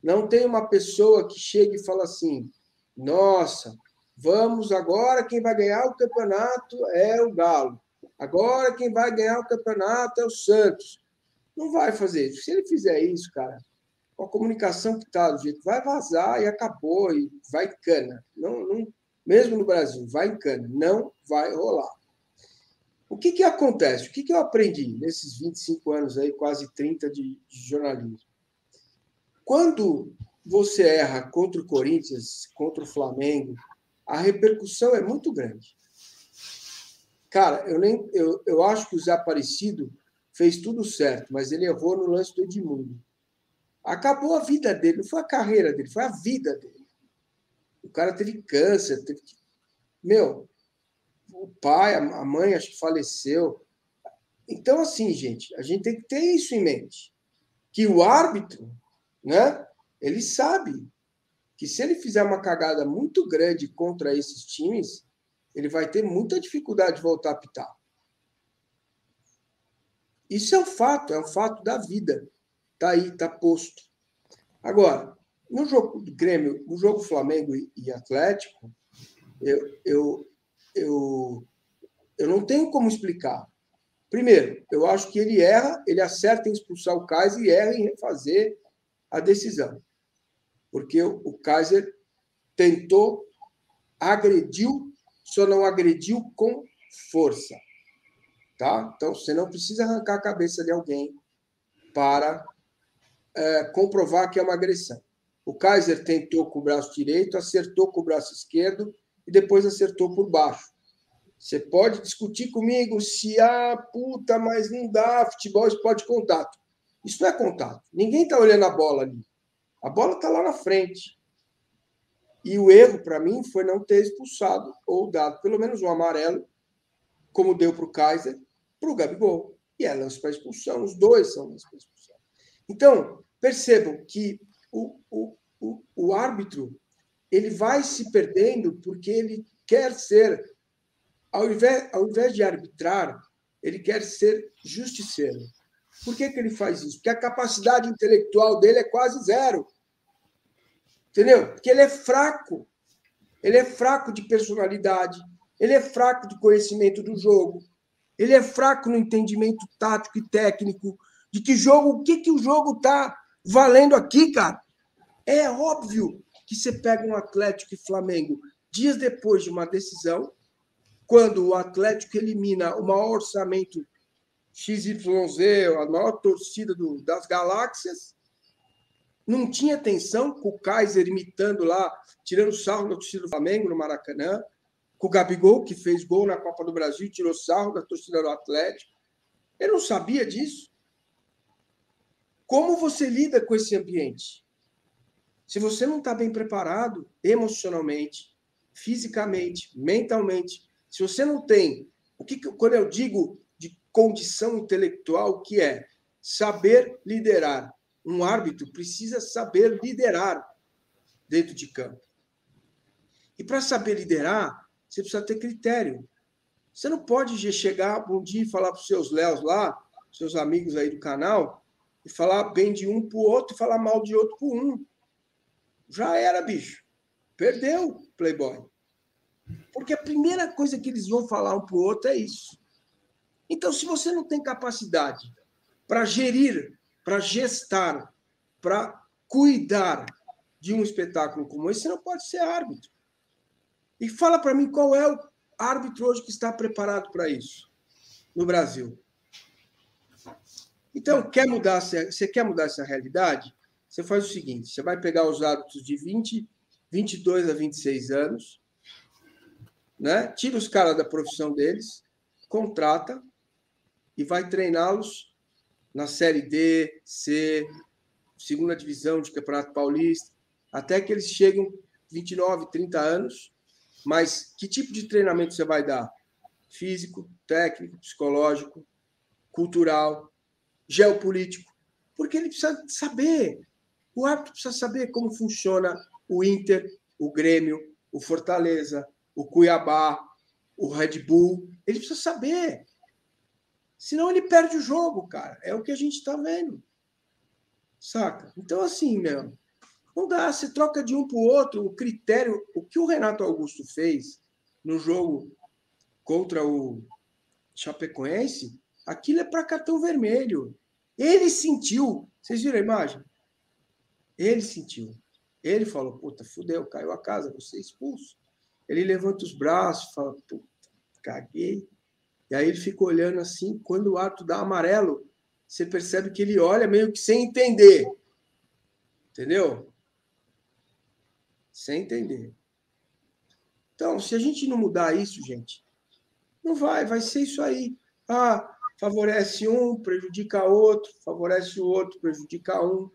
Não tem uma pessoa que chegue e fala assim: nossa, vamos agora, quem vai ganhar o campeonato é o Galo. Agora quem vai ganhar o campeonato é o Santos. Não vai fazer isso. Se ele fizer isso, cara, com a comunicação que está do jeito, vai vazar e acabou, e vai cana. Não, não, mesmo no Brasil, vai cana. Não vai rolar. O que, que acontece? O que, que eu aprendi nesses 25 anos aí, quase 30 de, de jornalismo? Quando você erra contra o Corinthians, contra o Flamengo, a repercussão é muito grande. Cara, eu, nem, eu, eu acho que o Zé Aparecido fez tudo certo, mas ele errou no lance do Edmundo. Acabou a vida dele, não foi a carreira dele, foi a vida dele. O cara teve câncer, teve. Meu, o pai, a mãe, acho que faleceu. Então, assim, gente, a gente tem que ter isso em mente. Que o árbitro, né, ele sabe que se ele fizer uma cagada muito grande contra esses times, ele vai ter muita dificuldade de voltar a pitar. Isso é um fato, é um fato da vida. Está aí, está posto. Agora, no jogo do Grêmio, no jogo Flamengo e Atlético, eu, eu, eu, eu não tenho como explicar. Primeiro, eu acho que ele erra, ele acerta em expulsar o Kaiser e erra em refazer a decisão. Porque o, Kaiser tentou, agrediu, só não agrediu com força. Tá? Então, você não precisa arrancar a cabeça de alguém para é, comprovar que é uma agressão. O Kaiser tentou com o braço direito, acertou com o braço esquerdo e depois acertou por baixo. Você pode discutir comigo se, ah, puta, mas não dá, futebol, esporte, contato. Isso não é contato. Ninguém está olhando a bola ali. A bola está lá na frente. E o erro, para mim, foi não ter expulsado ou dado pelo menos um amarelo, como deu para o Kaiser, para o Gabigol. E é lance para expulsão, os dois são lance para expulsão. Então, percebam que o, o, o, o árbitro ele vai se perdendo porque ele quer ser, ao invés, ao invés de arbitrar, ele quer ser justiceiro. Por que, que ele faz isso? Porque a capacidade intelectual dele é quase zero. Entendeu? Porque ele é fraco. Ele é fraco de personalidade, ele é fraco de conhecimento do jogo, ele é fraco no entendimento tático e técnico de que jogo, o que, que o jogo está valendo aqui, cara. É óbvio que você pega um Atlético e Flamengo dias depois de uma decisão, quando o Atlético elimina o maior orçamento XYZ, a maior torcida do, das galáxias, não tinha atenção com o Kaiser imitando lá, tirando sarro da torcida do Flamengo no Maracanã, com o Gabigol, que fez gol na Copa do Brasil tirou sarro da torcida do Atlético. Eu não sabia disso. Como você lida com esse ambiente? Se você não está bem preparado emocionalmente, fisicamente, mentalmente, se você não tem o que quando eu digo de condição intelectual, que é saber liderar. Um árbitro precisa saber liderar dentro de campo. E para saber liderar, você precisa ter critério. Você não pode chegar um dia e falar para os seus Léos lá, seus amigos aí do canal, e falar bem de um para o outro e falar mal de outro para um. Já era, bicho. Perdeu, Playboy. Porque a primeira coisa que eles vão falar um para o outro é isso. Então, se você não tem capacidade para gerir, para gestar, para cuidar de um espetáculo como esse, você não pode ser árbitro. E fala para mim qual é o árbitro hoje que está preparado para isso no Brasil. Então, quer mudar, você quer mudar essa realidade? Você faz o seguinte: você vai pegar os árbitros de 20, 22 a 26 anos, né? tira os caras da profissão deles, contrata e vai treiná-los na Série D, C, segunda divisão de Campeonato Paulista, até que eles cheguem 29, 30 anos. Mas que tipo de treinamento você vai dar? Físico, técnico, psicológico, cultural, geopolítico. Porque ele precisa saber. O árbitro precisa saber como funciona o Inter, o Grêmio, o Fortaleza, o Cuiabá, o Red Bull. Ele precisa saber. Senão ele perde o jogo, cara. É o que a gente está vendo. Saca? Então, assim, meu, não dá. Você troca de um para o outro. O critério. O que o Renato Augusto fez no jogo contra o Chapecoense, aquilo é para cartão vermelho. Ele sentiu. Vocês viram a imagem? Ele sentiu. Ele falou: puta, fudeu, caiu a casa, você expulso. Ele levanta os braços, fala, puta, caguei. E aí ele fica olhando assim, quando o ato dá amarelo, você percebe que ele olha meio que sem entender. Entendeu? Sem entender. Então, se a gente não mudar isso, gente, não vai, vai ser isso aí. Ah, favorece um, prejudica outro, favorece o outro, prejudica um.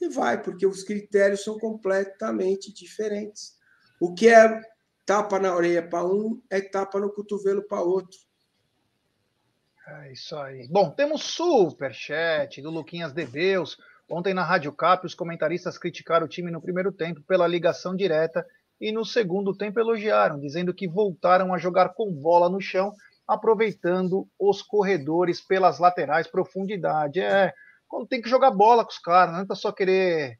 E vai, porque os critérios são completamente diferentes. O que é tapa na orelha para um é tapa no cotovelo para outro. É isso aí. Bom, temos super chat do Luquinhas Debeus. Ontem na Rádio Cap, os comentaristas criticaram o time no primeiro tempo pela ligação direta e no segundo tempo elogiaram, dizendo que voltaram a jogar com bola no chão, aproveitando os corredores pelas laterais, profundidade. É, quando tem que jogar bola com os caras, não é só querer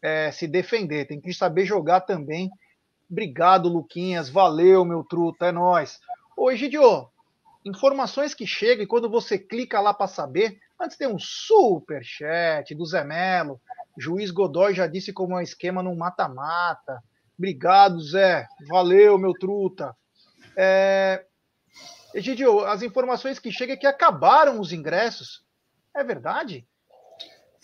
é, se defender, tem que saber jogar também Obrigado, Luquinhas. Valeu, meu truta. É nós. Ô, Egidio, informações que chegam e quando você clica lá para saber, antes tem um super chat do Zé Melo. Juiz Godoy já disse como é o esquema no mata-mata. Obrigado, Zé. Valeu, meu truta. É... Egidio, as informações que chegam é que acabaram os ingressos. É verdade?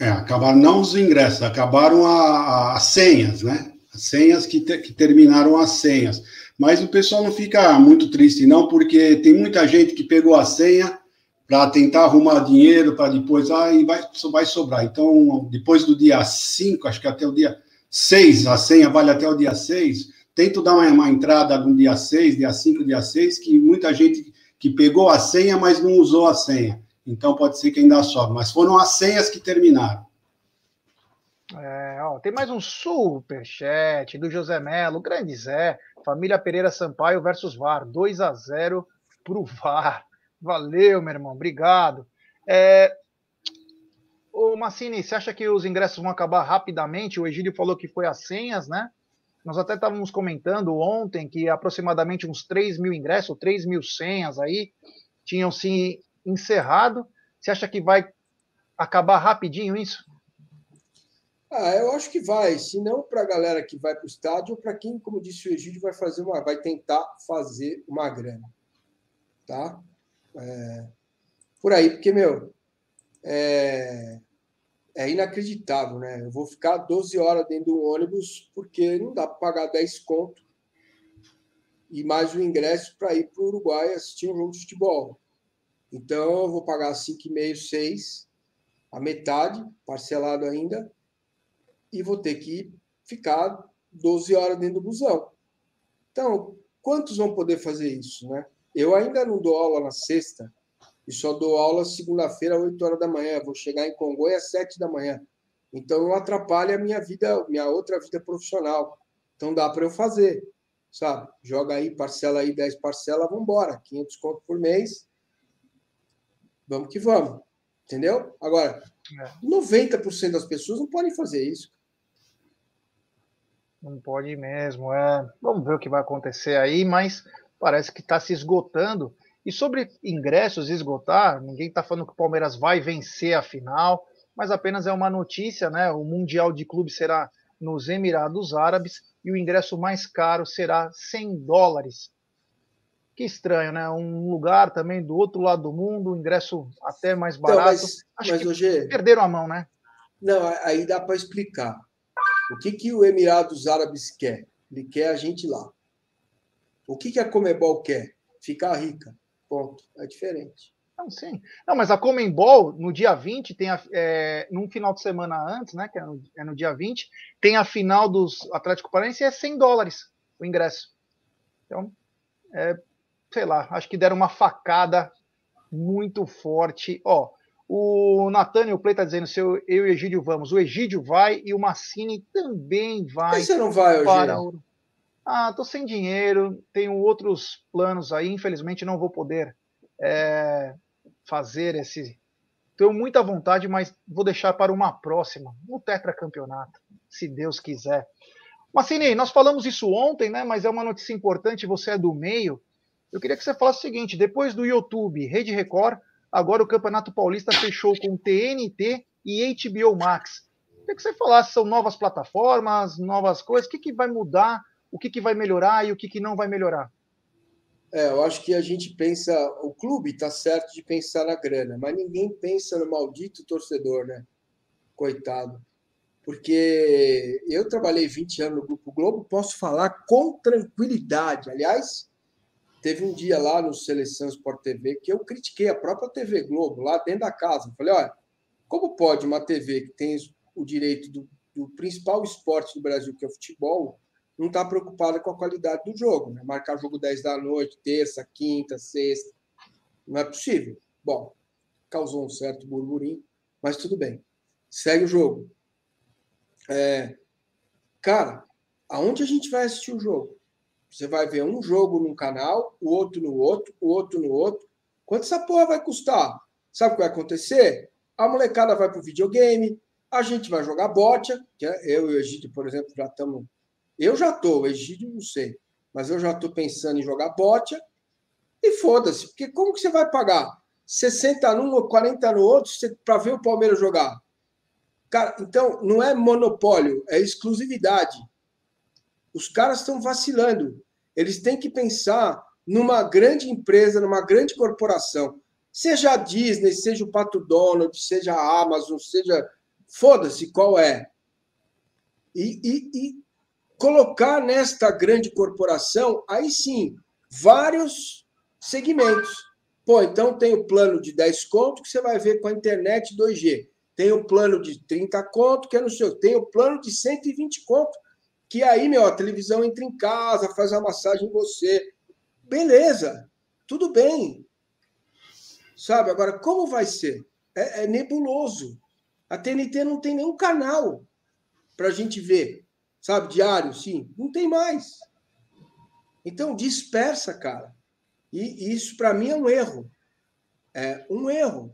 É, acabaram não os ingressos, acabaram as senhas, né? As senhas que, te, que terminaram as senhas. Mas o pessoal não fica muito triste, não, porque tem muita gente que pegou a senha para tentar arrumar dinheiro para depois, ah, e vai, vai sobrar. Então, depois do dia 5, acho que até o dia 6, a senha vale até o dia 6, tento dar uma, uma entrada no dia 6, dia 5, dia 6, que muita gente que pegou a senha, mas não usou a senha. Então, pode ser que ainda sobe. Mas foram as senhas que terminaram. É, ó, tem mais um super chat do José Melo, grande Zé, família Pereira Sampaio versus VAR, 2 a 0 pro VAR. Valeu, meu irmão, obrigado. É, ô Massini, você acha que os ingressos vão acabar rapidamente? O Egílio falou que foi as senhas, né? Nós até estávamos comentando ontem que aproximadamente uns 3 mil ingressos, 3 mil senhas aí, tinham se encerrado. Você acha que vai acabar rapidinho isso? Ah, eu acho que vai, se não para a galera que vai para o estádio, ou para quem, como disse o Egídio, vai fazer uma, vai tentar fazer uma grana, tá? É, por aí, porque meu é, é, inacreditável, né? Eu vou ficar 12 horas dentro do ônibus porque não dá para pagar 10 conto e mais o ingresso para ir para o Uruguai assistir um jogo de futebol. Então eu vou pagar 5,5, 6, a metade, parcelado ainda e vou ter que ficar 12 horas dentro do busão. Então, quantos vão poder fazer isso, né? Eu ainda não dou aula na sexta e só dou aula segunda-feira, às 8 horas da manhã. Vou chegar em Congonhas às 7 da manhã. Então, não atrapalha a minha vida, minha outra vida profissional. Então, dá para eu fazer, sabe? Joga aí, parcela aí 10 parcelas, vamos embora. 500 conto por mês. Vamos que vamos. Entendeu? Agora, 90% é. das pessoas não podem fazer isso. Não pode mesmo, é. Vamos ver o que vai acontecer aí, mas parece que está se esgotando. E sobre ingressos esgotar, ninguém está falando que o Palmeiras vai vencer a final, mas apenas é uma notícia, né? O Mundial de Clube será nos Emirados Árabes e o ingresso mais caro será 100 dólares. Que estranho, né? Um lugar também do outro lado do mundo, ingresso até mais barato. Então, mas, Acho mas, que hoje... perderam a mão, né? Não, aí dá para explicar. O que, que o Emirados Árabes quer? Ele quer a gente lá. O que, que a Comebol quer? Ficar rica. Ponto. É diferente. Não, sim. Não, mas a Comembol, no dia 20, tem a, é, num final de semana antes, né? Que é no, é no dia 20, tem a final dos Atlético Paranaense e é 100 dólares o ingresso. Então, é, sei lá, acho que deram uma facada muito forte. Ó, o Natânio Play está dizendo: se eu, eu e o Egídio vamos. O Egídio vai e o Massini também vai. Que você não vai, para o... Ah, tô sem dinheiro, tenho outros planos aí, infelizmente não vou poder é, fazer esse. Tenho muita vontade, mas vou deixar para uma próxima, no tetracampeonato, se Deus quiser. Massini, nós falamos isso ontem, né? Mas é uma notícia importante, você é do meio. Eu queria que você falasse o seguinte: depois do YouTube, Rede Record Agora o Campeonato Paulista fechou com TNT e HBO Max. Queria que você falasse, são novas plataformas, novas coisas, o que, que vai mudar, o que, que vai melhorar e o que, que não vai melhorar? É, eu acho que a gente pensa, o clube está certo de pensar na grana, mas ninguém pensa no maldito torcedor, né? Coitado. Porque eu trabalhei 20 anos no Grupo Globo, posso falar com tranquilidade. Aliás, Teve um dia lá no Seleção Sport TV que eu critiquei a própria TV Globo, lá dentro da casa. Falei, olha, como pode uma TV que tem o direito do, do principal esporte do Brasil, que é o futebol, não estar tá preocupada com a qualidade do jogo? Né? Marcar jogo 10 da noite, terça, quinta, sexta. Não é possível. Bom, causou um certo burburinho, mas tudo bem. Segue o jogo. É, cara, aonde a gente vai assistir o jogo? Você vai ver um jogo num canal, o outro no outro, o outro no outro. Quanto essa porra vai custar? Sabe o que vai acontecer? A molecada vai pro videogame, a gente vai jogar bote, que é, eu e o Egídio, por exemplo, já estamos. Eu já tô, o Egídio não sei, mas eu já estou pensando em jogar bote. E foda-se, porque como que você vai pagar 60 num ou 40 no outro para ver o Palmeiras jogar? Cara, então não é monopólio, é exclusividade os caras estão vacilando. Eles têm que pensar numa grande empresa, numa grande corporação. Seja a Disney, seja o Pato Donald, seja a Amazon, seja. Foda-se qual é. E, e, e colocar nesta grande corporação, aí sim, vários segmentos. Pô, então tem o plano de 10 conto que você vai ver com a internet 2G. Tem o plano de 30 conto, que é no seu. Tem o plano de 120 conto, que aí, meu, a televisão entra em casa, faz a massagem em você. Beleza, tudo bem. Sabe? Agora, como vai ser? É, é nebuloso. A TNT não tem nenhum canal para a gente ver, sabe? Diário, sim. Não tem mais. Então, dispersa, cara. E isso, para mim, é um erro. É um erro.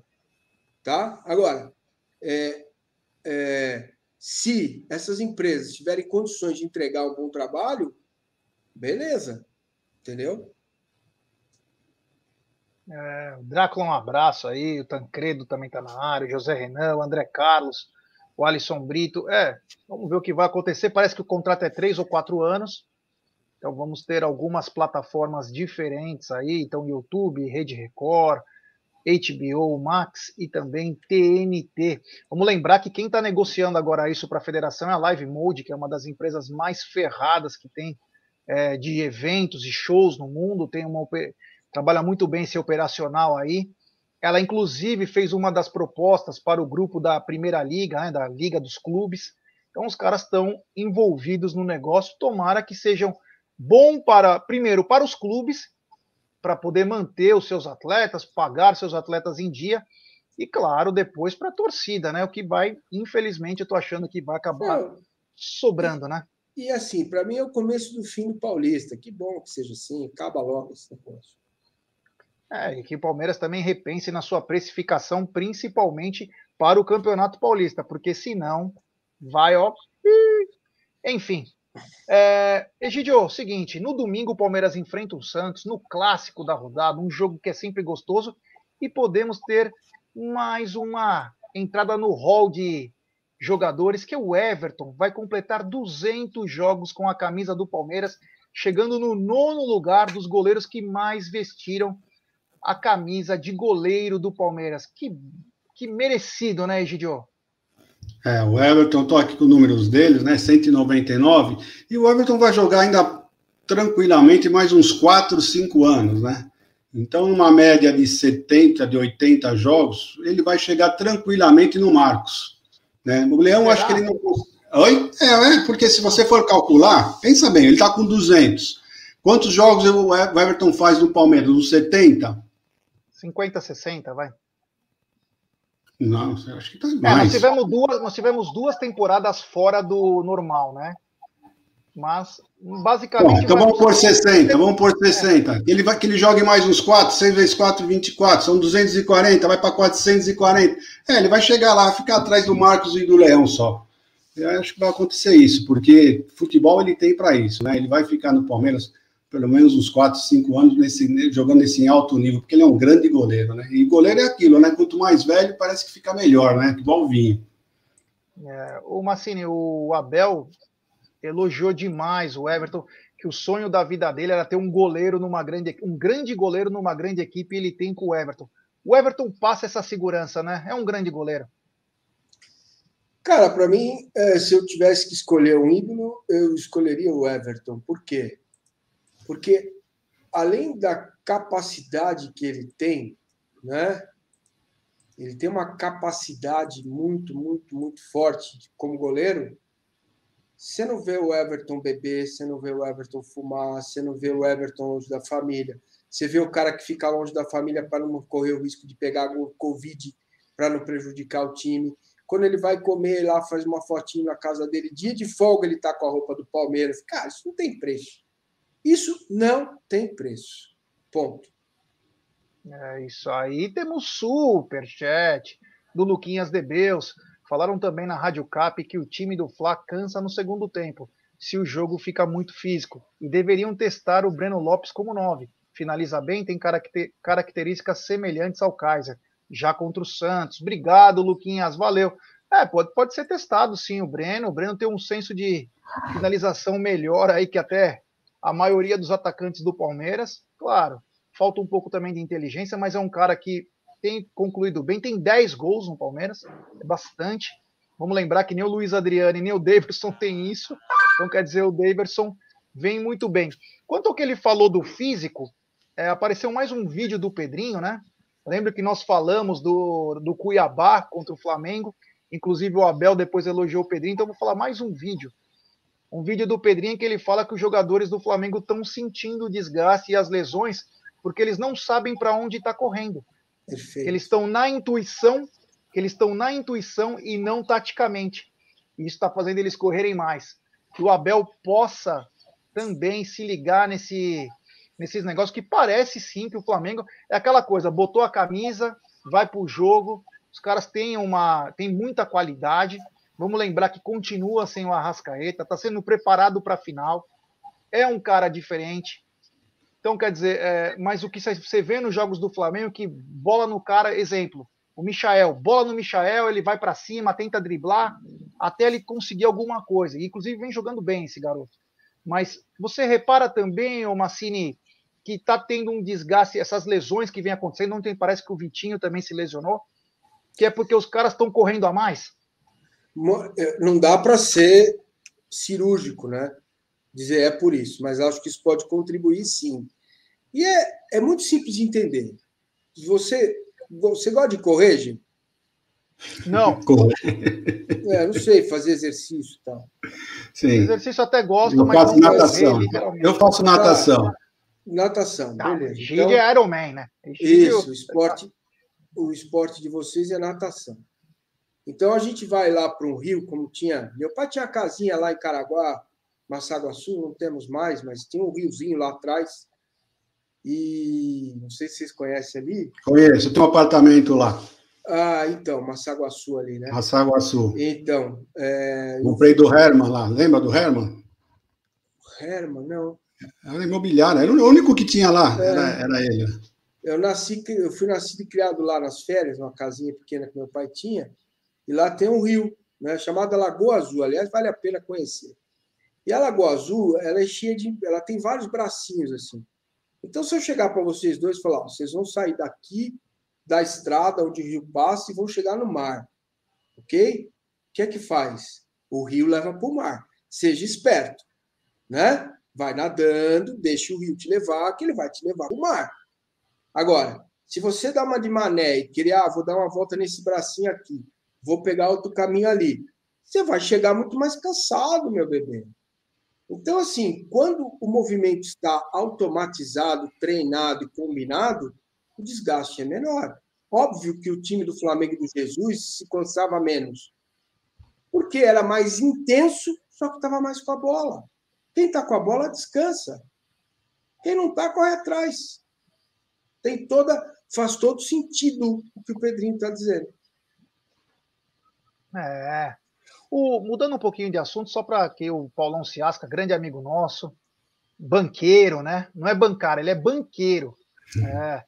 Tá? Agora, é, é, se essas empresas tiverem condições de entregar um bom trabalho, beleza, entendeu? É, o Drácula, um abraço aí, o Tancredo também está na área, o José Renan, o André Carlos, o Alisson Brito. É, vamos ver o que vai acontecer. Parece que o contrato é três ou quatro anos. Então vamos ter algumas plataformas diferentes aí, então YouTube, Rede Record, HBO Max e também TNT. Vamos lembrar que quem está negociando agora isso para a federação é a Live Mode, que é uma das empresas mais ferradas que tem é, de eventos e shows no mundo, tem uma trabalha muito bem esse operacional aí. Ela inclusive fez uma das propostas para o grupo da Primeira Liga, né, da Liga dos Clubes. Então os caras estão envolvidos no negócio. Tomara que sejam bom para primeiro para os clubes para poder manter os seus atletas, pagar seus atletas em dia e, claro, depois para a torcida, né? O que vai, infelizmente, eu estou achando que vai acabar Não. sobrando, né? E assim, para mim é o começo do fim do Paulista. Que bom que seja assim, acaba logo esse negócio. É, e que o Palmeiras também repense na sua precificação, principalmente para o Campeonato Paulista, porque senão vai, ó. Enfim, É, Egidio, seguinte, no domingo o Palmeiras enfrenta o Santos, no clássico da rodada, um jogo que é sempre gostoso, e podemos ter mais uma entrada no hall de jogadores, que é o Everton vai completar 200 jogos com a camisa do Palmeiras, chegando no nono lugar dos goleiros que mais vestiram a camisa de goleiro do Palmeiras. Que, que merecido, né, Egidio? É, o Everton, estou aqui com os números deles, né? 199. E o Everton vai jogar ainda tranquilamente mais uns 4, 5 anos, né? Então, uma média de 70, de 80 jogos, ele vai chegar tranquilamente no Marcos. Né? O Leão, Será? acho que ele não. Oi? É, é, porque se você for calcular, pensa bem, ele está com 200. Quantos jogos o Everton faz no Palmeiras? Uns 70? 50, 60, vai. Não, acho que tá mais. É, nós, tivemos duas, nós tivemos duas temporadas fora do normal, né? Mas, basicamente. Bom, então vamos por 60, vamos por 60. É. Ele vai que ele jogue mais uns 4, 6 vezes 4, 24, são 240, vai para 440. É, ele vai chegar lá, ficar atrás do Marcos e do Leão só. Eu acho que vai acontecer isso, porque futebol ele tem para isso, né? Ele vai ficar no Palmeiras pelo menos uns 4, 5 anos nesse, jogando nesse alto nível, porque ele é um grande goleiro, né? E goleiro é aquilo, né? Quanto mais velho, parece que fica melhor, né? Igual o vinho. É, o Massini, o Abel elogiou demais o Everton, que o sonho da vida dele era ter um goleiro numa grande, um grande goleiro numa grande equipe, e ele tem com o Everton. O Everton passa essa segurança, né? É um grande goleiro. Cara, para mim, é, se eu tivesse que escolher um ídolo, eu escolheria o Everton. Por quê? Porque além da capacidade que ele tem, né? Ele tem uma capacidade muito, muito, muito forte como goleiro. Você não vê o Everton beber, você não vê o Everton fumar, você não vê o Everton longe da família. Você vê o cara que fica longe da família para não correr o risco de pegar o Covid, para não prejudicar o time. Quando ele vai comer lá, faz uma fotinho na casa dele, dia de folga ele tá com a roupa do Palmeiras. Cara, isso não tem preço. Isso não tem preço. Ponto. É isso aí. Temos super chat do Luquinhas de Beus. Falaram também na Rádio Cap que o time do Fla cansa no segundo tempo, se o jogo fica muito físico. E deveriam testar o Breno Lopes como nove. Finaliza bem, tem características semelhantes ao Kaiser. Já contra o Santos. Obrigado, Luquinhas. Valeu. É, pode, pode ser testado sim o Breno. O Breno tem um senso de finalização melhor aí que até a maioria dos atacantes do Palmeiras. Claro, falta um pouco também de inteligência, mas é um cara que tem concluído bem, tem 10 gols no Palmeiras, é bastante. Vamos lembrar que nem o Luiz Adriano nem o Davidson tem isso, então quer dizer, o Davidson vem muito bem. Quanto ao que ele falou do físico, é, apareceu mais um vídeo do Pedrinho, né? Lembra que nós falamos do, do Cuiabá contra o Flamengo, inclusive o Abel depois elogiou o Pedrinho, então vou falar mais um vídeo um vídeo do Pedrinho que ele fala que os jogadores do Flamengo estão sentindo o desgaste e as lesões porque eles não sabem para onde está correndo. Perfeito. Eles estão na intuição, eles estão na intuição e não taticamente. E isso está fazendo eles correrem mais. Que o Abel possa também se ligar nesse, nesses negócios que parece sim que o Flamengo é aquela coisa, botou a camisa, vai para o jogo, os caras têm uma têm muita qualidade, Vamos lembrar que continua sem o Arrascaeta, está sendo preparado para a final. É um cara diferente. Então, quer dizer, é, mas o que você vê nos jogos do Flamengo, que bola no cara, exemplo, o Michael, bola no Michael, ele vai para cima, tenta driblar, até ele conseguir alguma coisa. Inclusive, vem jogando bem esse garoto. Mas você repara também, o Massini, que está tendo um desgaste, essas lesões que vem acontecendo, não tem, parece que o Vitinho também se lesionou, que é porque os caras estão correndo a mais. É, não dá para ser cirúrgico, né? Dizer é por isso, mas acho que isso pode contribuir sim. E é, é muito simples de entender. Você, você gosta de correr, Gil? Não. É, não sei, fazer exercício e tal. Sim. Exercício até gosto, eu mas faço não natação. eu faço natação. Natação, tá, beleza. Gig então, é Iron Man, né? Isso, o esporte, o esporte de vocês é natação. Então a gente vai lá para um rio, como tinha. Meu pai tinha casinha lá em Caraguá, Massaguaçu, não temos mais, mas tinha um riozinho lá atrás. E não sei se vocês conhecem ali. Conheço, tem um apartamento lá. Ah, então, Massaguaçu ali, né? Massaguaçu. Então. É... Comprei do Herman lá, lembra do Herman? Herman, não. Era imobiliário, era o único que tinha lá, é. era, era ele. Eu nasci, eu fui nascido e criado lá nas férias, numa casinha pequena que meu pai tinha, e lá tem um rio, né, chamada Lagoa Azul. Aliás, vale a pena conhecer. E a Lagoa Azul, ela é cheia de, ela tem vários bracinhos assim. Então, se eu chegar para vocês dois e falar, ó, vocês vão sair daqui da estrada onde o rio passa e vão chegar no mar, ok? O que é que faz? O rio leva para o mar. Seja esperto, né? Vai nadando, deixa o rio te levar, que ele vai te levar para o mar. Agora, se você dá uma de mané e querer, ah, vou dar uma volta nesse bracinho aqui, vou pegar outro caminho ali, você vai chegar muito mais cansado, meu bebê. Então, assim, quando o movimento está automatizado, treinado e combinado, o desgaste é menor. Óbvio que o time do Flamengo do Jesus se cansava menos, porque era mais intenso, só que estava mais com a bola. Quem está com a bola descansa. Quem não está, corre atrás. Tem toda, faz todo sentido o que o Pedrinho está dizendo. É. O, mudando um pouquinho de assunto, só para que o Paulão Ciasca, grande amigo nosso, banqueiro, né? Não é bancário, ele é banqueiro. É.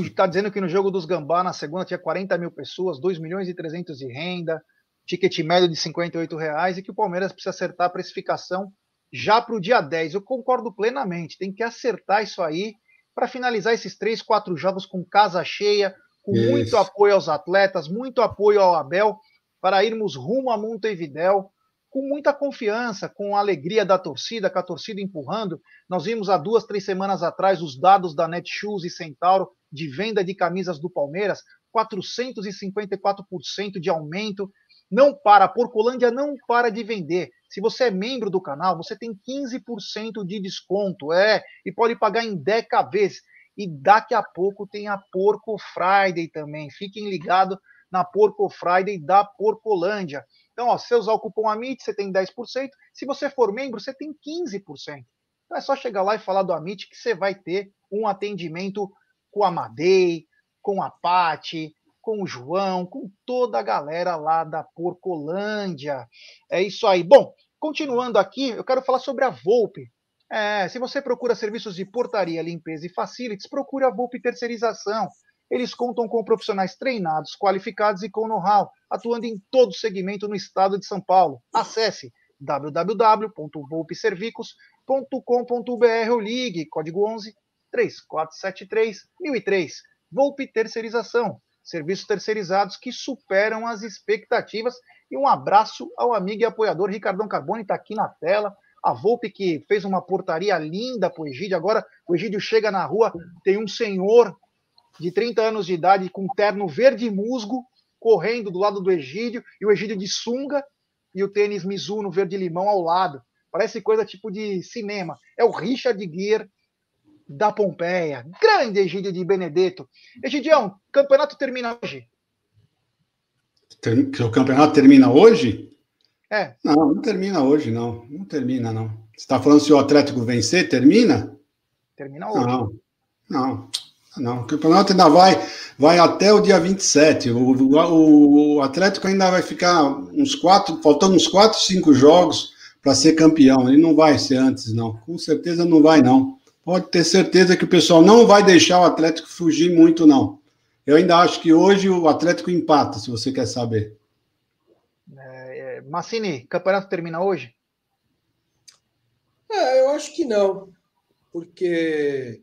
Está dizendo que no jogo dos Gambá, na segunda, tinha 40 mil pessoas, 2 milhões e 300 de renda, ticket médio de 58 reais e que o Palmeiras precisa acertar a precificação já para o dia 10. Eu concordo plenamente, tem que acertar isso aí para finalizar esses três, quatro jogos com casa cheia, com isso. muito apoio aos atletas, muito apoio ao Abel, para irmos rumo a Montevidéu com muita confiança, com a alegria da torcida, com a torcida empurrando. Nós vimos há duas, três semanas atrás os dados da Netshoes e Centauro de venda de camisas do Palmeiras, 454% de aumento. Não para, a Porcolândia não para de vender. Se você é membro do canal, você tem 15% de desconto, é, e pode pagar em 10 vezes. E daqui a pouco tem a Porco Friday também. Fiquem ligados na Porco Friday da Porcolândia. Então, ó, se você usar o cupom AMIT, você tem 10%. Se você for membro, você tem 15%. Então é só chegar lá e falar do Amit que você vai ter um atendimento com a Madei, com a Pati, com o João, com toda a galera lá da Porcolândia. É isso aí. Bom, continuando aqui, eu quero falar sobre a Volpe. É, se você procura serviços de portaria, limpeza e facilities, procure a Volpe Terceirização. Eles contam com profissionais treinados, qualificados e com know-how, atuando em todo segmento no estado de São Paulo. Acesse www.volpeservicos.com.br ou ligue código 11 3473 1003. Volpe Terceirização, serviços terceirizados que superam as expectativas. E um abraço ao amigo e apoiador Ricardão Carboni, está aqui na tela. A Volpe que fez uma portaria linda para o Egídio. Agora o Egídio chega na rua, tem um senhor de 30 anos de idade com terno verde musgo correndo do lado do Egídio e o Egídio de sunga e o tênis Mizuno verde limão ao lado. Parece coisa tipo de cinema. É o Richard Gere da Pompeia. Grande Egídio de Benedetto. Egidião, campeonato termina hoje. O campeonato termina hoje? É. Não, não termina hoje, não. Não termina, não. Você está falando se o Atlético vencer, termina? Termina hoje. Não, não. Não, o campeonato ainda vai, vai até o dia 27. O, o, o Atlético ainda vai ficar uns quatro, faltando uns quatro, cinco jogos para ser campeão. Ele não vai ser antes, não. Com certeza não vai, não. Pode ter certeza que o pessoal não vai deixar o Atlético fugir muito, não. Eu ainda acho que hoje o Atlético empata, se você quer saber. É, é Massini, campeonato termina hoje? É, eu acho que não. Porque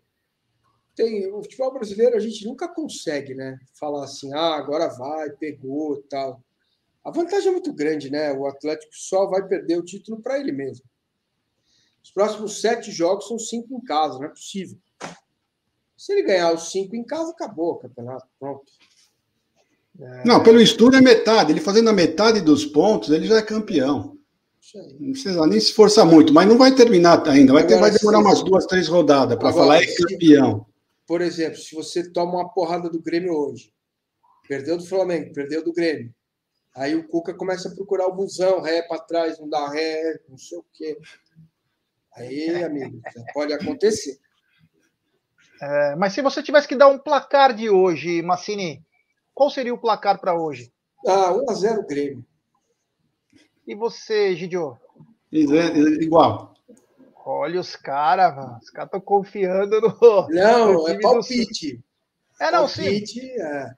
tem o futebol brasileiro a gente nunca consegue, né? Falar assim, ah, agora vai, pegou, tal. A vantagem é muito grande, né? O Atlético só vai perder o título para ele mesmo. Os próximos sete jogos são cinco em casa, não é possível. Se ele ganhar os cinco em casa, acabou o campeonato, pronto. É... Não, pelo estudo é metade. Ele fazendo a metade dos pontos, ele já é campeão. Não precisa nem se esforçar muito, mas não vai terminar ainda. Vai, ter, vai demorar umas duas, três rodadas para falar é campeão por exemplo, se você toma uma porrada do Grêmio hoje, perdeu do Flamengo, perdeu do Grêmio, aí o Cuca começa a procurar o busão, ré para trás, não dá ré, não sei o quê. Aí, amigo, pode acontecer. É, mas se você tivesse que dar um placar de hoje, Massini, qual seria o placar para hoje? Ah, 1x0 Grêmio. E você, Gidio? Igual. Olha os caras, mano. Os caras estão confiando no. Não, no é do- palpite. É, não, sim. palpite, é.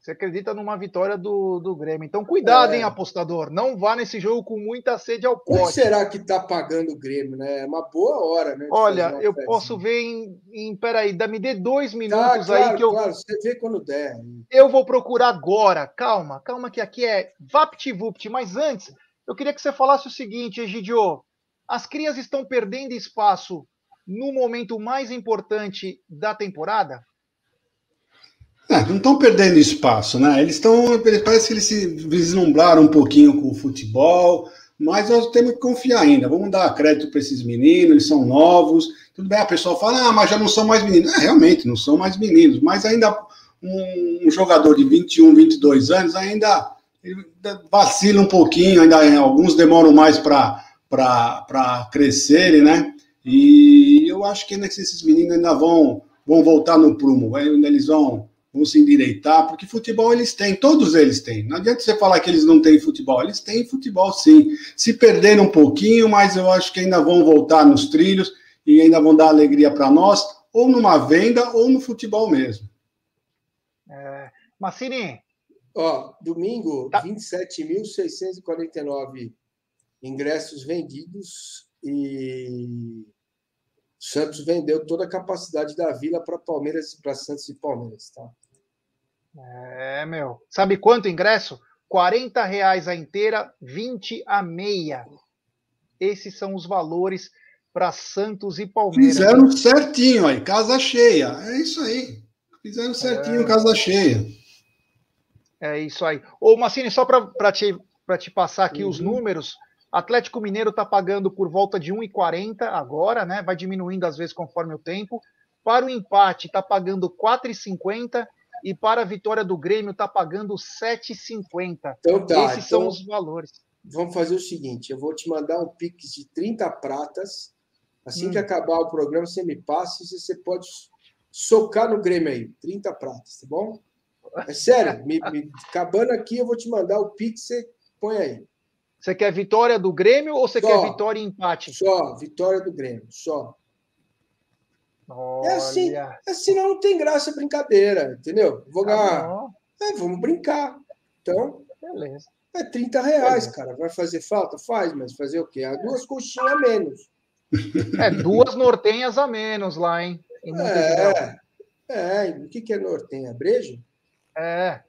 Você acredita numa vitória do, do Grêmio. Então, cuidado, É. hein, apostador. Não vá nesse jogo com muita sede ao Quanto pote. será que tá pagando o Grêmio, né? É uma boa hora, né? Olha, eu festa. posso ver em, em. Peraí, dá- me dê dois Tá, minutos claro, aí que eu, claro, você vê quando der. eu vou procurar agora. Calma, calma, que aqui é VaptVupt. Mas antes, eu queria que você falasse o seguinte, Egidio. As crias estão perdendo espaço no momento mais importante da temporada? É, não estão perdendo espaço, né? Eles estão. Parece que eles se vislumbraram um pouquinho com o futebol, mas nós temos que confiar ainda. Vamos dar crédito para esses meninos, eles são novos. Tudo bem, a pessoa fala, ah, mas já não são mais meninos. É, realmente, não são mais meninos, mas ainda um, um jogador de 21, 22 anos ainda vacila um pouquinho, ainda alguns demoram mais para crescerem, né? E eu acho que ainda que esses meninos ainda vão, vão voltar no prumo, ainda eles vão vão se endireitar, porque futebol eles têm, todos eles têm. Não adianta você falar que eles não têm futebol, eles têm futebol sim. Se perderam um pouquinho, mas eu acho que ainda vão voltar nos trilhos e ainda vão dar alegria para nós, ou numa venda ou no futebol mesmo. É... Massini, Ó, domingo, Tá. 27.649 ingressos vendidos e Santos vendeu toda a capacidade da Vila para Palmeiras, para Santos e Palmeiras, tá? É, meu. Sabe quanto o ingresso? 40 reais a inteira, 20 a meia. Esses são os valores para Santos e Palmeiras. Fizeram certinho aí, casa cheia. É isso aí. Fizeram certinho, É. casa cheia. É isso aí. Ô, Massini, só para te, pra te passar aqui os Uhum. números, Atlético Mineiro está pagando por volta de 1,40 agora, né? Vai diminuindo às vezes conforme o tempo. Para o empate, está pagando 4,50 e para a vitória do Grêmio está pagando 7,50. Então tá, Esses são então os valores. vamos fazer o seguinte, eu vou te mandar um pix de 30 pratas, assim Hum. que acabar o programa você me passa e você pode socar no Grêmio aí, 30 pratas, tá bom? É sério, me, me- acabando aqui eu vou te mandar o pix, você põe aí. Você quer vitória do Grêmio ou você Só. quer vitória e empate? Só, vitória do Grêmio, só. Olha, É assim, É, senão não tem graça a brincadeira, entendeu? Vou tá ganhar. É, vamos brincar. Então, beleza. é 30 reais, cara. Vai fazer falta? Faz, mas fazer o quê? É Duas coxinhas a menos. É duas nortenhas a menos lá, hein? É, é. O que, que é nortenha? Brejo? É.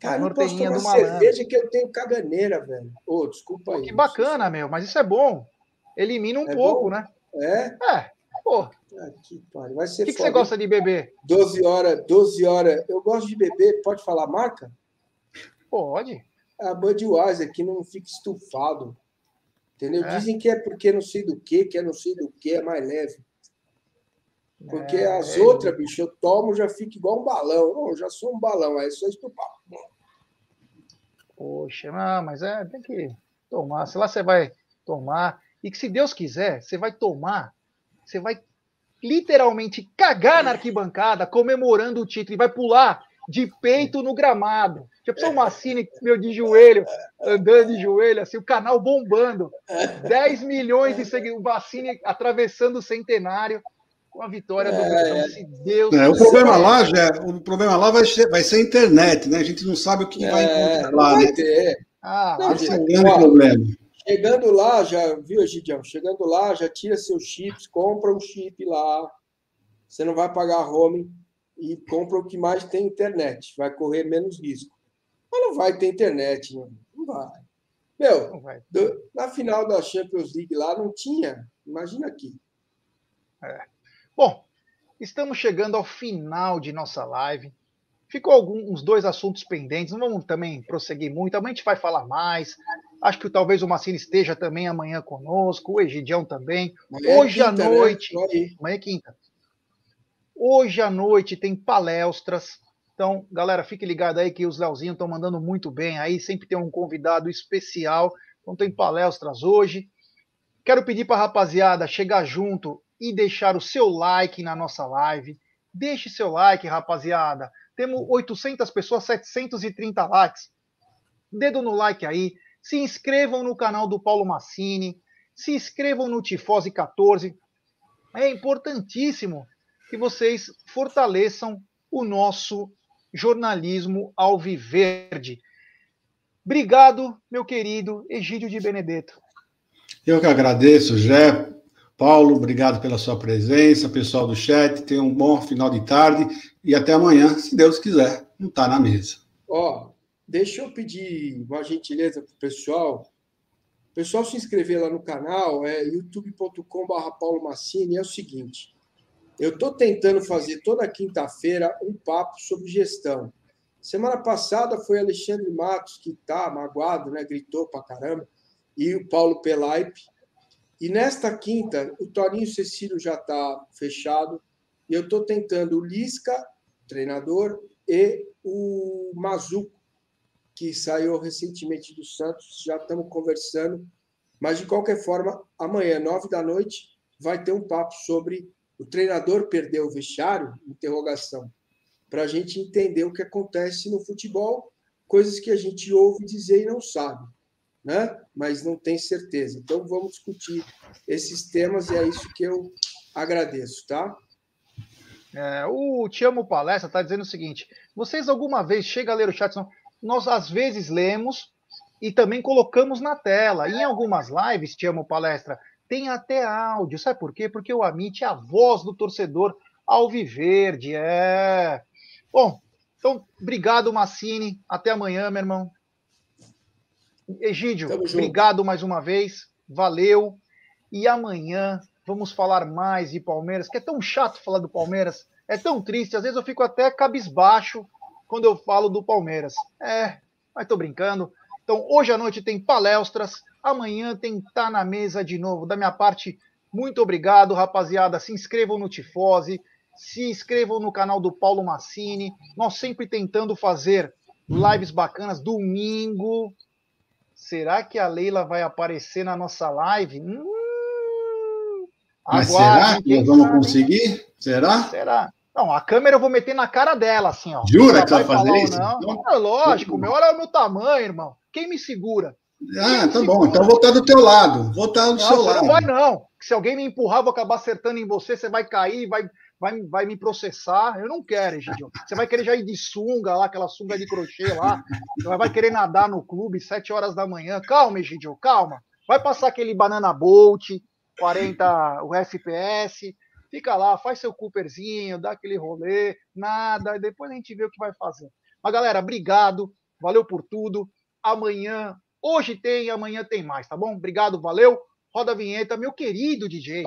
Cara, eu não posso tomar do malandro. cerveja que eu tenho caganeira, velho. Ô, desculpa aí. Que bacana, meu. Mas isso é bom. Elimina um É pouco, bom? né? É? É. Pô, o Ah, que pariu. Vai ser que, que foda. você gosta de beber? 12 horas, 12 horas. Eu gosto de beber, pode falar marca? Pode. A Budweiser que não fica estufado. Entendeu? É. Dizem que é porque não sei do que, que é não sei do que, é mais leve. Porque É, as é. outras, bicho, eu tomo, já fico igual um balão. Não, eu já sou um balão, aí é só estupar. Poxa, não, mas é, tem que tomar. Se lá você vai tomar. E que se Deus quiser, você vai tomar. Você vai literalmente cagar na arquibancada comemorando o título e vai pular de peito no gramado. Já pensou o Massini, meu de joelho, andando de joelho, assim, o canal bombando. 10 milhões de seguidores, o Massini atravessando o centenário com a vitória do É. Verdão, se Deus É, o problema lá, já, o problema lá vai ser, vai ser a internet, né? A gente não sabe o que vai É, encontrar não lá, vai né? ter. Ah, Não, Esse é grande ó, problema. Chegando lá, já viu, Gidião? Chegando lá, já tira seus chips, compra um chip lá. Você não vai pagar home e compra o que mais tem internet. Vai correr menos risco. Mas não vai ter internet, não, não vai. Meu, não vai. do- na final da Champions League lá não tinha. Imagina aqui. Bom, estamos chegando ao final de nossa live. Ficou alguns uns dois assuntos pendentes, não vamos também prosseguir muito, amanhã a gente vai falar mais. Acho que talvez o Massini esteja também amanhã conosco, o Egidião também. Amanhã é Hoje à quinta, né? noite- aí. Amanhã é quinta. Hoje à noite tem palestras. Então, galera, fique ligado aí que os Leozinhos estão mandando muito bem aí. Sempre tem um convidado especial. Então, tem palestras hoje. Quero pedir para a rapaziada chegar junto e deixar o seu like na nossa live. Deixe seu like, rapaziada. Temos 800 pessoas, 730 likes. Dedo no like aí. Se inscrevam no canal do Paulo Massini. se inscrevam no Tifose 14. É importantíssimo que vocês fortaleçam o nosso jornalismo alviverde. Obrigado, meu querido Egídio de Benedetto. Eu que agradeço, Jé. Paulo, obrigado pela sua presença. Pessoal do chat, tenham um bom final de tarde e até amanhã, se Deus quiser. Não está na mesa. Ó, deixa eu pedir uma gentileza para o pessoal. O pessoal se inscrever lá no canal, é youtube.com.br Paulo Massini. É o seguinte: eu estou tentando fazer toda quinta-feira um papo sobre gestão. Semana passada foi Alexandre Matos, que está magoado, né? gritou para caramba, e o Paulo Pelaipe. E nesta quinta, o Toninho Cecílio já está fechado, e eu estou tentando o Lisca, treinador, e o Mazuco, que saiu recentemente do Santos, já estamos conversando. Mas, de qualquer forma, amanhã, nove da noite, vai ter um papo sobre o treinador perdeu o vestiário? Interrogação. Para a gente entender o que acontece no futebol, coisas que a gente ouve dizer e não sabe, né? mas não tem certeza. Então, vamos discutir esses temas e é isso que eu agradeço, tá? É, o Te Amo Palestra está dizendo o seguinte: vocês alguma vez chegam a ler o chat? Nós às vezes lemos e também colocamos na tela. em algumas lives, Te Amo Palestra, tem até áudio. Sabe por quê? Porque o Amit é a voz do torcedor alviverde. É. Bom, então, obrigado, Massini. Até amanhã, meu irmão. Egídio, obrigado mais uma vez. Valeu. E amanhã vamos falar mais de Palmeiras, que é tão chato falar do Palmeiras, é tão triste, às vezes eu fico até cabisbaixo quando eu falo do Palmeiras. É, mas tô brincando. Então, hoje à noite tem palestras, amanhã tem Tá na Mesa de novo. Da minha parte, muito obrigado, rapaziada. Se inscrevam no Tifose, se inscrevam no canal do Paulo Massini. Nós sempre tentando fazer lives bacanas. Domingo. Será que a Leila vai aparecer na nossa live? Hum, mas será que nós vamos sabe? conseguir? Será? Será? Não, a câmera eu vou meter na cara dela, assim, ó. Jura que vai fazer isso? Não. Então... É lógico, meu, olha o meu tamanho, irmão. Quem me segura? Ah, tá bom. Então vou estar do teu lado. Vou estar do não, seu lado. Não vai, não. Se alguém me empurrar, vou acabar acertando em você, você vai cair, vai, vai, vai me processar. Eu não quero, Egidio. Você vai querer já ir de sunga lá, aquela sunga de crochê lá. Vai querer nadar no clube sete horas da manhã. Calma, Egidio, calma. Vai passar aquele banana bolt, 40 o FPS, fica lá, faz seu Cooperzinho, dá aquele rolê, nada, depois a gente vê o que vai fazer. Mas galera, obrigado, valeu por tudo. Amanhã, hoje tem, amanhã tem mais, tá bom? Obrigado, valeu. Roda a vinheta, meu querido DJ.